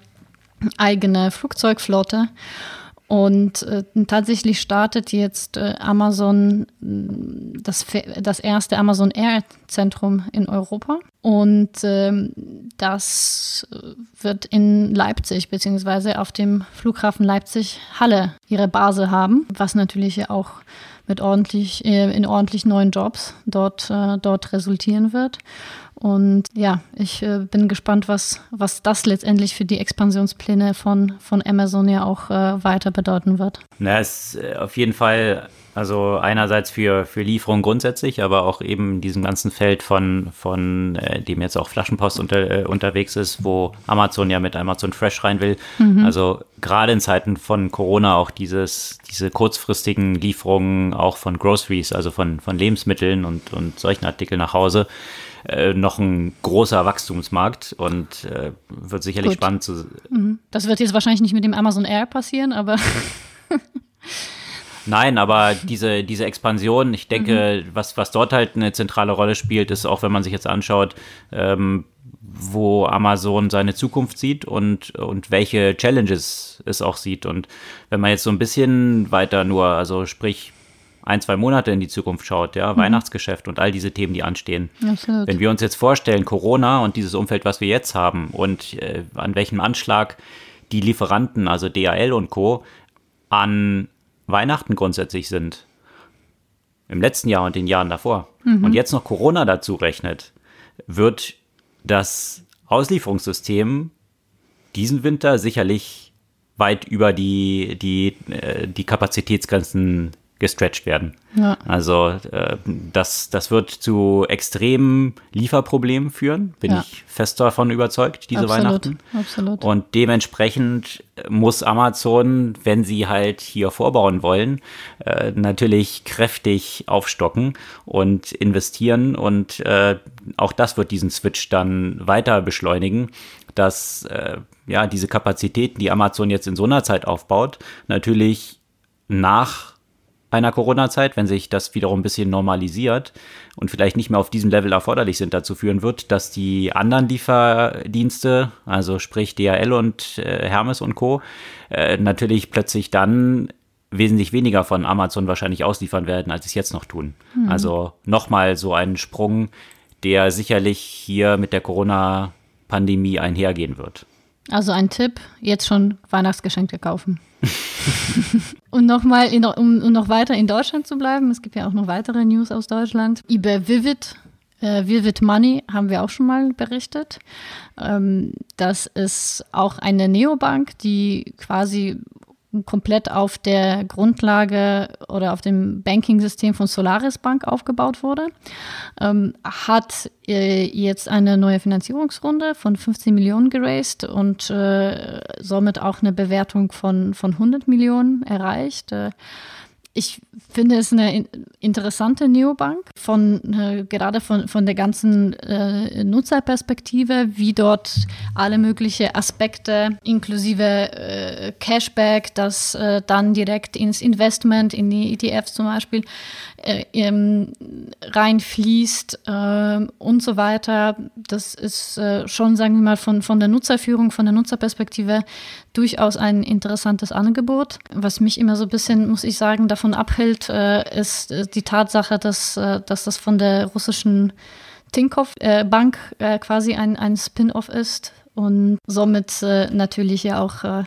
eigene Flugzeugflotte. Und äh, tatsächlich startet jetzt äh, Amazon das, das erste Amazon Air Zentrum in Europa. Und ähm, das wird in Leipzig beziehungsweise auf dem Flughafen Leipzig Halle ihre Base haben, was natürlich auch mit ordentlich, äh, in ordentlich neuen Jobs dort, äh, dort resultieren wird. Und ja, ich äh, bin gespannt, was, was das letztendlich für die Expansionspläne von, von Amazon ja auch weiter bedeuten wird. Na, es ist auf jeden Fall, also einerseits für, für Lieferung grundsätzlich, aber auch eben in diesem ganzen Feld von, von äh, dem jetzt auch Flaschenpost unter, äh, unterwegs ist, wo Amazon ja mit Amazon Fresh rein will. Mhm. Also gerade in Zeiten von Corona auch dieses, diese kurzfristigen Lieferungen auch von Groceries, also von, von Lebensmitteln und, und solchen Artikeln nach Hause äh, noch ein großer Wachstumsmarkt und äh, wird sicherlich Gut. spannend zu. Mhm. Das wird jetzt wahrscheinlich nicht mit dem Amazon Air passieren, aber. Nein, aber diese, diese Expansion, ich denke, mhm. was, was dort halt eine zentrale Rolle spielt, ist auch, wenn man sich jetzt anschaut, ähm, wo Amazon seine Zukunft sieht und, und welche Challenges es auch sieht. Und wenn man jetzt so ein bisschen weiter nur, also sprich ein, zwei Monate in die Zukunft schaut, ja, mhm. Weihnachtsgeschäft und all diese Themen, die anstehen. Absolut. Wenn wir uns jetzt vorstellen, Corona und dieses Umfeld, was wir jetzt haben und äh, an welchem Anschlag die Lieferanten, also DHL und Co., an Weihnachten grundsätzlich sind, im letzten Jahr und den Jahren davor, mhm. und jetzt noch Corona dazu rechnet, wird das Auslieferungssystem diesen Winter sicherlich weit über die, die, äh, die Kapazitätsgrenzen gestretched werden. Ja. Also äh, das, das wird zu extremen Lieferproblemen führen, bin ja. ich fest davon überzeugt, diese Absolut. Weihnachten. Absolut. Und dementsprechend muss Amazon, wenn sie halt hier vorbauen wollen, äh, natürlich kräftig aufstocken und investieren. Und äh, auch das wird diesen Switch dann weiter beschleunigen, dass äh, ja diese Kapazitäten, die Amazon jetzt in so einer Zeit aufbaut, natürlich nach einer Corona-Zeit, wenn sich das wiederum ein bisschen normalisiert und vielleicht nicht mehr auf diesem Level erforderlich sind, dazu führen wird, dass die anderen Lieferdienste, also sprich DHL und äh, Hermes und Co., äh, natürlich plötzlich dann wesentlich weniger von Amazon wahrscheinlich ausliefern werden, als sie es jetzt noch tun. Mhm. Also nochmal so ein Sprung, der sicherlich hier mit der Corona-Pandemie einhergehen wird. Also ein Tipp, jetzt schon Weihnachtsgeschenke kaufen. Und nochmal, um, um noch weiter in Deutschland zu bleiben, es gibt ja auch noch weitere News aus Deutschland. Über Vivid, äh, Vivid Money haben wir auch schon mal berichtet. Ähm, das ist auch eine Neobank, die quasi komplett auf der Grundlage oder auf dem Banking-System von Solaris Bank aufgebaut wurde, ähm, hat äh, jetzt eine neue Finanzierungsrunde von 15 Millionen geraced und äh, somit auch eine Bewertung von, von 100 Millionen erreicht. Äh, ich finde es eine interessante Neobank, von, äh, gerade von, von der ganzen äh, Nutzerperspektive, wie dort alle möglichen Aspekte inklusive äh, Cashback, das äh, dann direkt ins Investment, in die ETFs zum Beispiel, äh, ähm, reinfließt äh, und so weiter. Das ist schon, sagen wir mal, von, von der Nutzerführung, von der Nutzerperspektive durchaus ein interessantes Angebot. Was mich immer so ein bisschen, muss ich sagen, davon abhält, äh, ist äh, die Tatsache, dass, äh, dass das von der russischen Tinkoff äh, Bank äh, quasi ein, ein Spin-off ist. Und somit äh, natürlich ja auch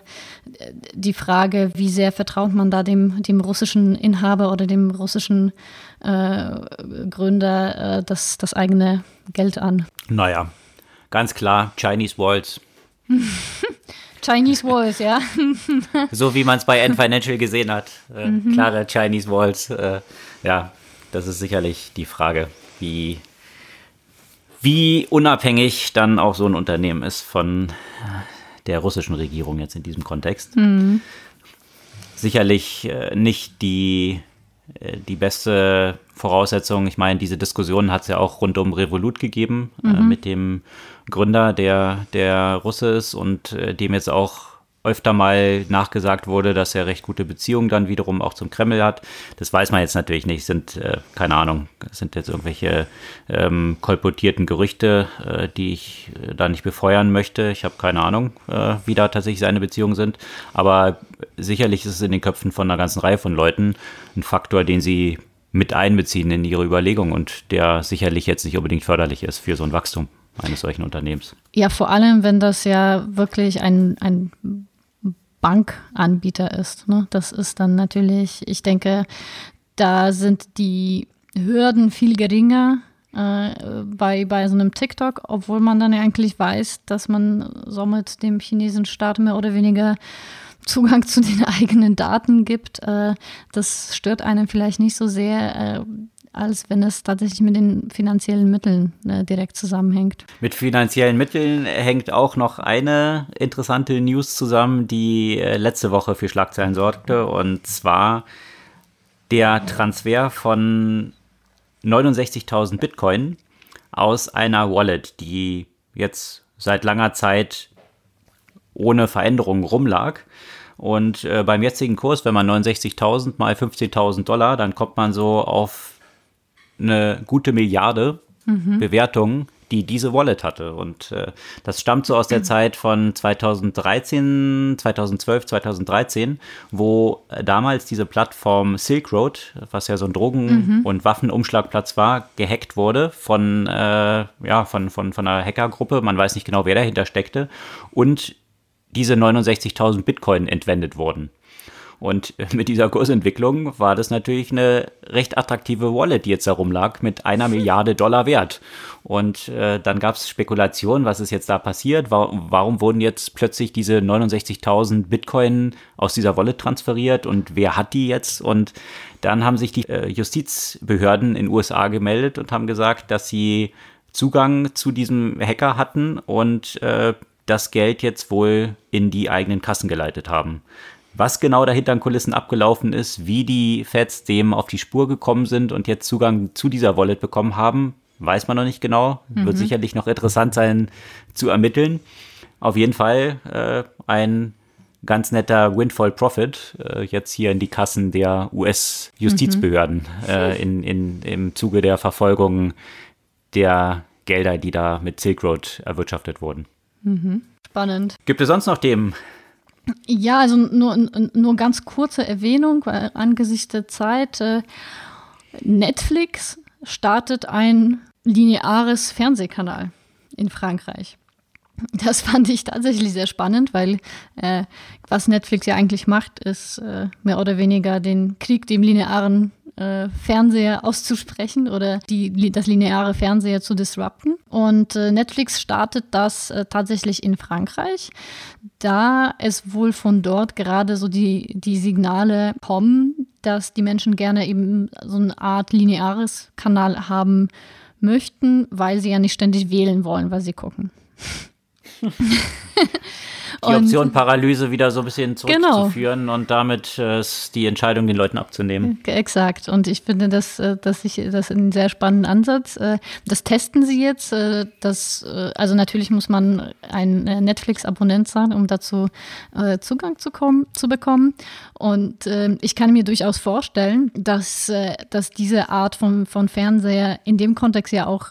die Frage, wie sehr vertraut man da dem, dem russischen Inhaber oder dem russischen Gründer das, das eigene Geld an. Naja, ganz klar, Chinese Walls. Chinese Walls, ja. so wie man es bei N Financial gesehen hat. Äh, mhm. Klare Chinese Walls. Äh, ja, das ist sicherlich die Frage, wie, wie unabhängig dann auch so ein Unternehmen ist von der russischen Regierung jetzt in diesem Kontext. Mhm. Sicherlich äh, nicht die, äh, die beste Voraussetzung. Ich meine, diese Diskussion hat es ja auch rund um Revolut gegeben äh, mhm. mit dem Gründer, der, der Russe ist und äh, dem jetzt auch öfter mal nachgesagt wurde, dass er recht gute Beziehungen dann wiederum auch zum Kreml hat. Das weiß man jetzt natürlich nicht, sind, äh, keine Ahnung, sind jetzt irgendwelche ähm, kolportierten Gerüchte, äh, die ich äh, da nicht befeuern möchte. Ich habe keine Ahnung, äh, wie da tatsächlich seine Beziehungen sind. Aber sicherlich ist es in den Köpfen von einer ganzen Reihe von Leuten ein Faktor, den sie mit einbeziehen in ihre Überlegungen und der sicherlich jetzt nicht unbedingt förderlich ist für so ein Wachstum eines solchen Unternehmens. Ja, vor allem, wenn das ja wirklich ein, ein Bankanbieter ist. Ne? Das ist dann natürlich, ich denke, da sind die Hürden viel geringer äh, bei, bei so einem TikTok, obwohl man dann ja eigentlich weiß, dass man somit dem chinesischen Staat mehr oder weniger Zugang zu den eigenen Daten gibt. Äh, das stört einen vielleicht nicht so sehr. Äh, als wenn es tatsächlich mit den finanziellen Mitteln äh, direkt zusammenhängt. Mit finanziellen Mitteln hängt auch noch eine interessante News zusammen, die äh, letzte Woche für Schlagzeilen sorgte, und zwar der Transfer von 69.000 Bitcoin aus einer Wallet, die jetzt seit langer Zeit ohne Veränderung rumlag. Und äh, beim jetzigen Kurs, wenn man 69.000 mal 15.000 Dollar, dann kommt man so auf eine gute Milliarde mhm. Bewertungen, die diese Wallet hatte. Und äh, das stammt so aus der mhm. Zeit von 2013, 2012, 2013, wo äh, damals diese Plattform Silk Road, was ja so ein Drogen- mhm. und Waffenumschlagplatz war, gehackt wurde von, äh, ja, von, von, von einer Hackergruppe. Man weiß nicht genau, wer dahinter steckte. Und diese 69.000 Bitcoin entwendet wurden. Und mit dieser Kursentwicklung war das natürlich eine recht attraktive Wallet, die jetzt herumlag, mit einer Milliarde Dollar wert. Und äh, dann gab es Spekulationen, was ist jetzt da passiert? Warum, warum wurden jetzt plötzlich diese 69.000 Bitcoin aus dieser Wallet transferiert und wer hat die jetzt? Und dann haben sich die äh, Justizbehörden in den USA gemeldet und haben gesagt, dass sie Zugang zu diesem Hacker hatten und äh, das Geld jetzt wohl in die eigenen Kassen geleitet haben. Was genau dahinter an Kulissen abgelaufen ist, wie die Feds dem auf die Spur gekommen sind und jetzt Zugang zu dieser Wallet bekommen haben, weiß man noch nicht genau. Mhm. Wird sicherlich noch interessant sein zu ermitteln. Auf jeden Fall äh, ein ganz netter Windfall Profit äh, jetzt hier in die Kassen der US-Justizbehörden mhm. äh, in, in, im Zuge der Verfolgung der Gelder, die da mit Silk Road erwirtschaftet wurden. Mhm. Spannend. Gibt es sonst noch Themen, ja, also nur, nur ganz kurze Erwähnung weil angesichts der Zeit. Äh, Netflix startet ein lineares Fernsehkanal in Frankreich. Das fand ich tatsächlich sehr spannend, weil äh, was Netflix ja eigentlich macht, ist äh, mehr oder weniger den Krieg dem linearen äh, Fernseher auszusprechen oder die, das lineare Fernseher zu disrupten. Und äh, Netflix startet das äh, tatsächlich in Frankreich, da es wohl von dort gerade so die, die Signale kommen, dass die Menschen gerne eben so eine Art lineares Kanal haben möchten, weil sie ja nicht ständig wählen wollen, weil sie gucken. Die Option Paralyse wieder so ein bisschen Genau. zurückzuführen und damit äh, die Entscheidung den Leuten abzunehmen. Exakt. Und ich finde das, äh, dass ich das einen sehr spannenden Ansatz. Äh, Das testen sie jetzt. äh, Das, also natürlich muss man ein Netflix-Abonnent sein, um dazu Zugang zu, kommen, zu bekommen. Und äh, ich kann mir durchaus vorstellen, dass, dass diese Art von, von Fernseher in dem Kontext ja auch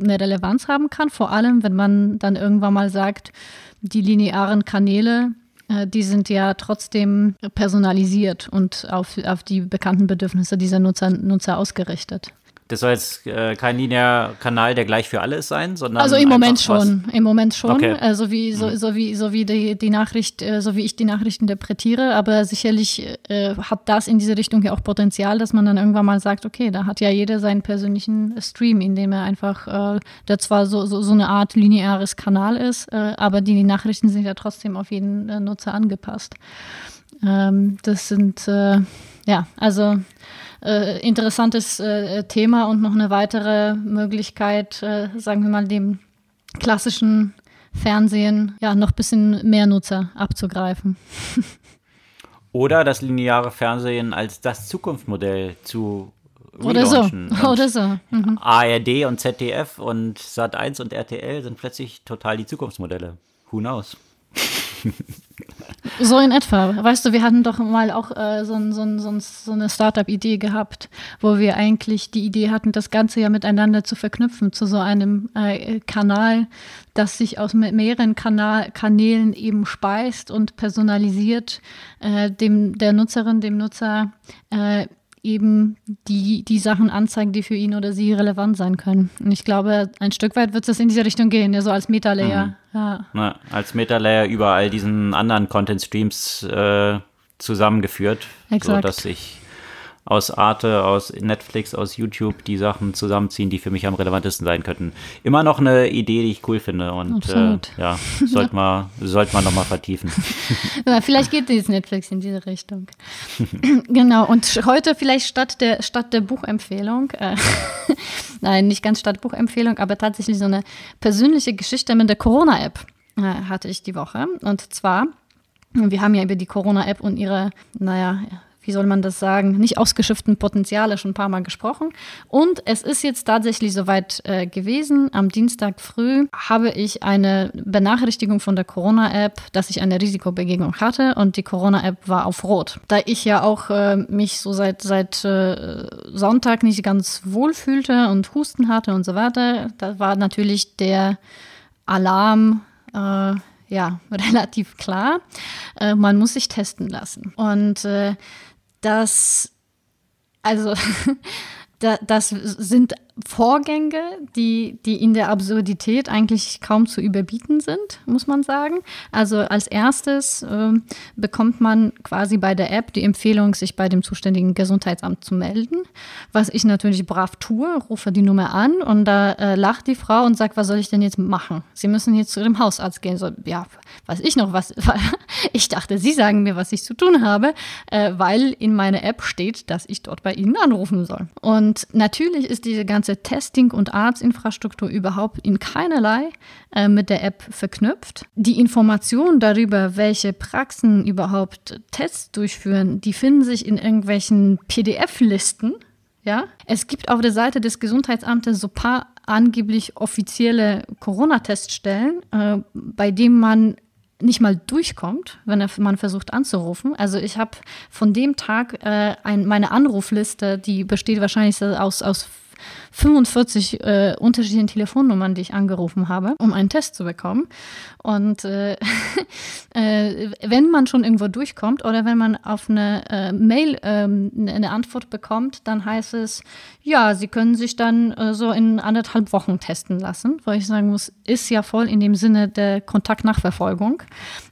eine Relevanz haben kann. Vor allem, wenn man dann irgendwann mal sagt, die linearen Kanäle äh, die sind ja trotzdem personalisiert und auf, auf die bekannten Bedürfnisse dieser Nutzer, Nutzer ausgerichtet. Das soll jetzt äh, kein linearer Kanal, der gleich für alle ist sein, sondern. Also im Moment einfach was- schon, im Moment schon, Okay. äh, so wie so, so wie so wie die, die Nachricht, äh, so wie ich die Nachricht interpretiere, aber sicherlich äh, hat das in diese Richtung ja auch Potenzial, dass man dann irgendwann mal sagt, okay, da hat ja jeder seinen persönlichen Stream, in dem er einfach, äh, der zwar so, so, so eine Art lineares Kanal ist, aber die, die Nachrichten sind ja trotzdem auf jeden Nutzer angepasst. Ähm, das sind ja also äh, interessantes äh, Thema und noch eine weitere Möglichkeit, äh, sagen wir mal, dem klassischen Fernsehen ja noch ein bisschen mehr Nutzer abzugreifen. Oder das lineare Fernsehen als das Zukunftsmodell zu Oder so. Oder so. Mhm. ARD und ZDF und Sat1 und RTL sind plötzlich total die Zukunftsmodelle. Who knows? So in etwa. Weißt du, wir hatten doch mal auch äh, so, so, so, so eine Startup-Idee gehabt, wo wir eigentlich die Idee hatten, das Ganze ja miteinander zu verknüpfen, zu so einem äh, Kanal, das sich aus me- mehreren Kanal Kanälen eben speist und personalisiert äh, dem, der Nutzerin, dem Nutzer äh, eben die, die Sachen anzeigt, die für ihn oder sie relevant sein können. Und ich glaube, ein Stück weit wird es in diese Richtung gehen, ja, so als Meta-Layer. Ja. Na, als Metalayer über all diesen anderen Content-Streams äh, zusammengeführt, Exakt. sodass sich aus Arte, aus Netflix, aus YouTube die Sachen zusammenziehen, die für mich am relevantesten sein könnten. Immer noch eine Idee, die ich cool finde und äh, ja, sollte man, sollte man nochmal vertiefen. Ja, vielleicht geht jetzt Netflix in diese Richtung. genau, und heute vielleicht statt der, statt der Buchempfehlung, äh, nein, nicht ganz statt Buchempfehlung, aber tatsächlich so eine persönliche Geschichte mit der Corona-App äh, hatte ich die Woche. Und zwar, wir haben ja über die Corona-App und ihre, naja, wie soll man das sagen, nicht ausgeschöpften Potenziale schon ein paar Mal gesprochen. Und es ist jetzt tatsächlich soweit äh, gewesen. Am Dienstag früh habe ich eine Benachrichtigung von der Corona-App, dass ich eine Risikobegegnung hatte und die Corona-App war auf Rot. Da ich ja auch äh, mich so seit, seit äh, Sonntag nicht ganz wohl fühlte und Husten hatte und so weiter, da war natürlich der Alarm äh, ja, relativ klar. Äh, man muss sich testen lassen. Und äh, das, also, da, das sind Vorgänge, die, die in der Absurdität eigentlich kaum zu überbieten sind, muss man sagen. Also als erstes ähm, bekommt man quasi bei der App die Empfehlung, sich bei dem zuständigen Gesundheitsamt zu melden, was ich natürlich brav tue, rufe die Nummer an und da äh, lacht die Frau und sagt, was soll ich denn jetzt machen? Sie müssen jetzt zu dem Hausarzt gehen. So, ja, weiß ich noch was. Ich dachte, Sie sagen mir, was ich zu tun habe, äh, weil in meiner App steht, dass ich dort bei Ihnen anrufen soll. Und natürlich ist diese ganze Testing- und Arztinfrastruktur überhaupt in keinerlei äh, mit der App verknüpft. Die Informationen darüber, welche Praxen überhaupt Tests durchführen, die finden sich in irgendwelchen PDF-Listen. Ja, es gibt auf der Seite des Gesundheitsamtes so paar angeblich offizielle Corona-Teststellen, äh, bei denen man nicht mal durchkommt, wenn man versucht anzurufen. Also ich habe von dem Tag äh, ein, meine Anrufliste, die besteht wahrscheinlich aus, aus 45 äh, unterschiedlichen Telefonnummern, die ich angerufen habe, um einen Test zu bekommen. Und äh, äh, wenn man schon irgendwo durchkommt oder wenn man auf eine äh, Mail ähm, eine Antwort bekommt, dann heißt es, ja, Sie können sich dann äh, so in anderthalb Wochen testen lassen, wo ich sagen muss, ist ja voll in dem Sinne der Kontaktnachverfolgung.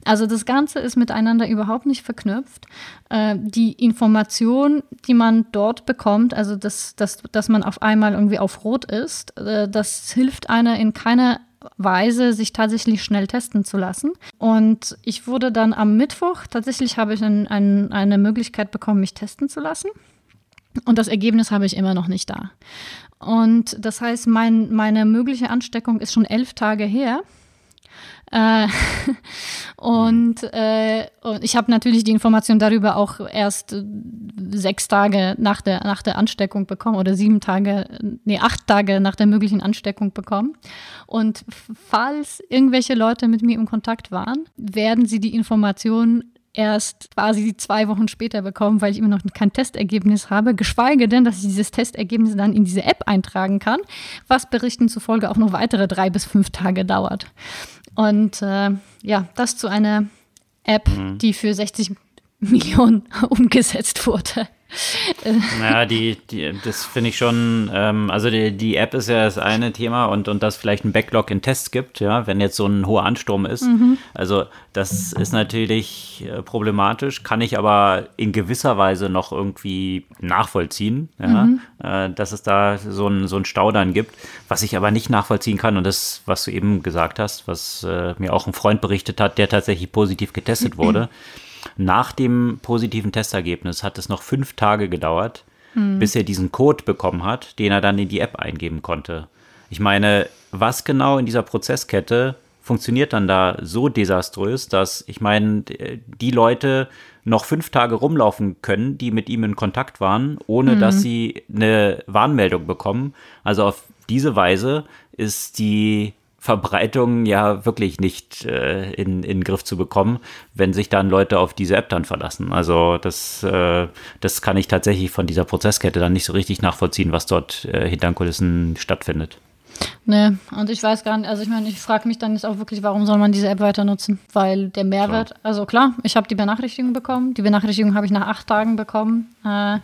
Also das Ganze ist miteinander überhaupt nicht verknüpft. Äh, die Information, die man dort bekommt, also dass, dass, dass man auf einmal irgendwie auf Rot ist, äh, das hilft einer in keiner Weise, sich tatsächlich schnell testen zu lassen. Und ich wurde dann am Mittwoch, tatsächlich habe ich ein, ein, eine Möglichkeit bekommen, mich testen zu lassen. Und das Ergebnis habe ich immer noch nicht da. Und das heißt, mein, meine mögliche Ansteckung ist schon elf Tage her. Äh, und, äh, und ich habe natürlich die Information darüber auch erst sechs Tage nach der, nach der Ansteckung bekommen oder sieben Tage, nee, acht Tage nach der möglichen Ansteckung bekommen. Und falls irgendwelche Leute mit mir in Kontakt waren, werden sie die Information erst quasi zwei Wochen später bekommen, weil ich immer noch kein Testergebnis habe, geschweige denn, dass ich dieses Testergebnis dann in diese App eintragen kann, was Berichten zufolge auch noch weitere drei bis fünf Tage dauert. Und äh, ja, das zu einer App, mhm. die für 60 Millionen umgesetzt wurde. Naja, die, die, das finde ich schon, ähm, also die, die App ist ja das eine Thema und, und dass vielleicht ein Backlog in Tests gibt, ja, wenn jetzt so ein hoher Ansturm ist. Mhm. Also das ist natürlich äh, problematisch, kann ich aber in gewisser Weise noch irgendwie nachvollziehen, ja, mhm. äh, dass es da so ein, so ein Stau dann gibt. Was ich aber nicht nachvollziehen kann und das, was du eben gesagt hast, was äh, mir auch ein Freund berichtet hat, der tatsächlich positiv getestet wurde. Nach dem positiven Testergebnis hat es noch fünf Tage gedauert, hm. bis er diesen Code bekommen hat, den er dann in die App eingeben konnte. Ich meine, was genau in dieser Prozesskette funktioniert dann da so desaströs, dass ich meine, die Leute noch fünf Tage rumlaufen können, die mit ihm in Kontakt waren, ohne mhm. dass sie eine Warnmeldung bekommen. Also auf diese Weise ist die Verbreitung ja wirklich nicht äh, in, in den Griff zu bekommen, wenn sich dann Leute auf diese App dann verlassen. Also das, äh, das kann ich tatsächlich von dieser Prozesskette dann nicht so richtig nachvollziehen, was dort äh, hinter den Kulissen stattfindet. Nee, und ich weiß gar nicht, also ich meine, ich frage mich dann jetzt auch wirklich, warum soll man diese App weiter nutzen? Weil der Mehrwert, klar. also klar, ich habe die Benachrichtigung bekommen. Die Benachrichtigung habe ich nach acht Tagen bekommen. Äh,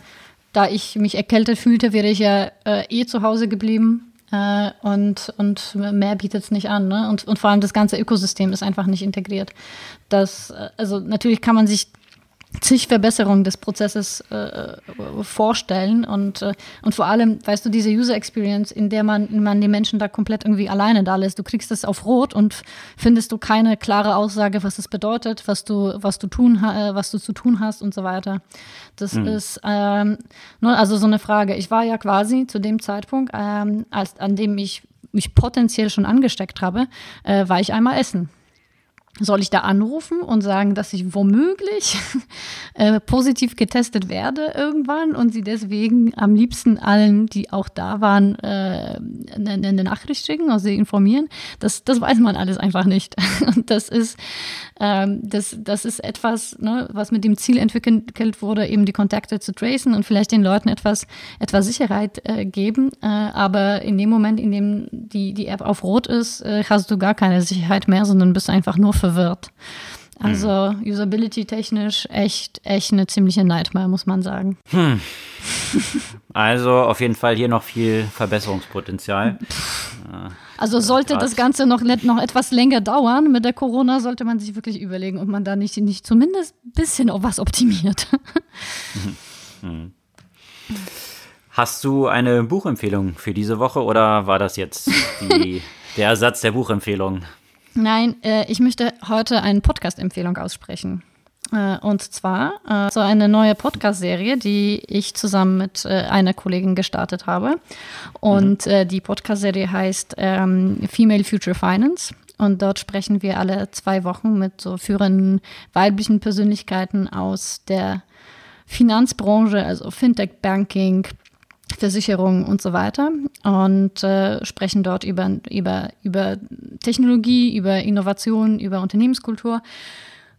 da ich mich erkältet fühlte, wäre ich ja äh, eh zu Hause geblieben äh, und, und mehr bietet es nicht an. Ne? Und, und vor allem das ganze Ökosystem ist einfach nicht integriert. Das, äh, also natürlich kann man sich zig Verbesserungen des Prozesses äh, vorstellen und, äh, und vor allem, weißt du, diese User Experience, in der man, man die Menschen da komplett irgendwie alleine da lässt. Du kriegst es auf Rot und findest du keine klare Aussage, was es bedeutet, was du, was du tun, äh, was du zu tun hast und so weiter. Das mhm. ist ähm, nur, also so eine Frage. Ich war ja quasi zu dem Zeitpunkt, ähm, als, an dem ich mich potenziell schon angesteckt habe, äh, war ich einmal essen soll ich da anrufen und sagen, dass ich womöglich äh, positiv getestet werde irgendwann und sie deswegen am liebsten allen, die auch da waren, äh, eine, eine, Nachricht schicken, also sie informieren? Das, das weiß man alles einfach nicht. Und das ist, ähm, das, das ist etwas, ne, was mit dem Ziel entwickelt wurde, eben die Kontakte zu tracen und vielleicht den Leuten etwas, etwas Sicherheit äh, geben. Äh, aber in dem Moment, in dem die, die App auf Rot ist, äh, hast du gar keine Sicherheit mehr, sondern bist einfach nur verwirrt. Also hm. usability-technisch echt, echt eine ziemliche Nightmare, muss man sagen. Hm. Also auf jeden Fall hier noch viel Verbesserungspotenzial. Also sollte das Ganze noch, noch etwas länger dauern mit der Corona, sollte man sich wirklich überlegen, ob man da nicht, nicht zumindest ein bisschen was optimiert. Hm. Hast du eine Buchempfehlung für diese Woche oder war das jetzt die, der Ersatz der Buchempfehlung? Nein, äh, ich möchte heute eine Podcast-Empfehlung aussprechen. Äh, und zwar äh, so eine neue Podcast-Serie, die ich zusammen mit äh, einer Kollegin gestartet habe. Und mhm. Die Podcast-Serie heißt ähm, Female Future Finance. Und dort sprechen wir alle zwei Wochen mit so führenden weiblichen Persönlichkeiten aus der Finanzbranche, also Fintech, Banking, Versicherungen und so weiter und äh, sprechen dort über, über, über Technologie, über Innovation, über Unternehmenskultur.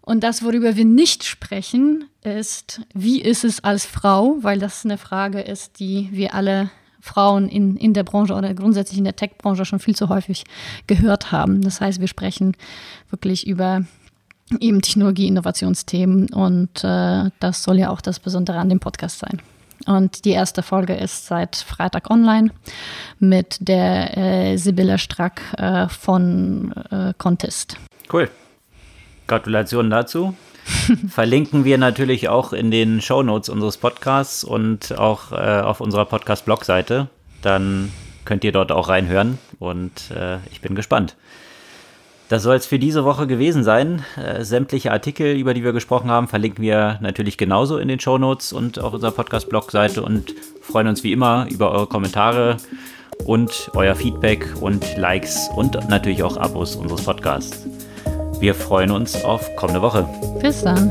Und das, worüber wir nicht sprechen, ist, wie ist es als Frau, weil das eine Frage ist, die wir alle Frauen in, in der Branche oder grundsätzlich in der Tech-Branche schon viel zu häufig gehört haben. Das heißt, wir sprechen wirklich über eben Technologie-Innovationsthemen und äh, das soll ja auch das Besondere an dem Podcast sein. Und die erste Folge ist seit Freitag online mit der äh, Sibylle Strack äh, von äh, Contest. Cool. Gratulation dazu. Verlinken wir natürlich auch in den Show Notes unseres Podcasts und auch äh, auf unserer Podcast-Blog-Seite. Dann könnt ihr dort auch reinhören und äh, ich bin gespannt. Das soll es für diese Woche gewesen sein. Äh, sämtliche Artikel, über die wir gesprochen haben, verlinken wir natürlich genauso in den Shownotes und auf unserer Podcast-Blog-Seite und freuen uns wie immer über eure Kommentare und euer Feedback und Likes und natürlich auch Abos unseres Podcasts. Wir freuen uns auf kommende Woche. Bis dann.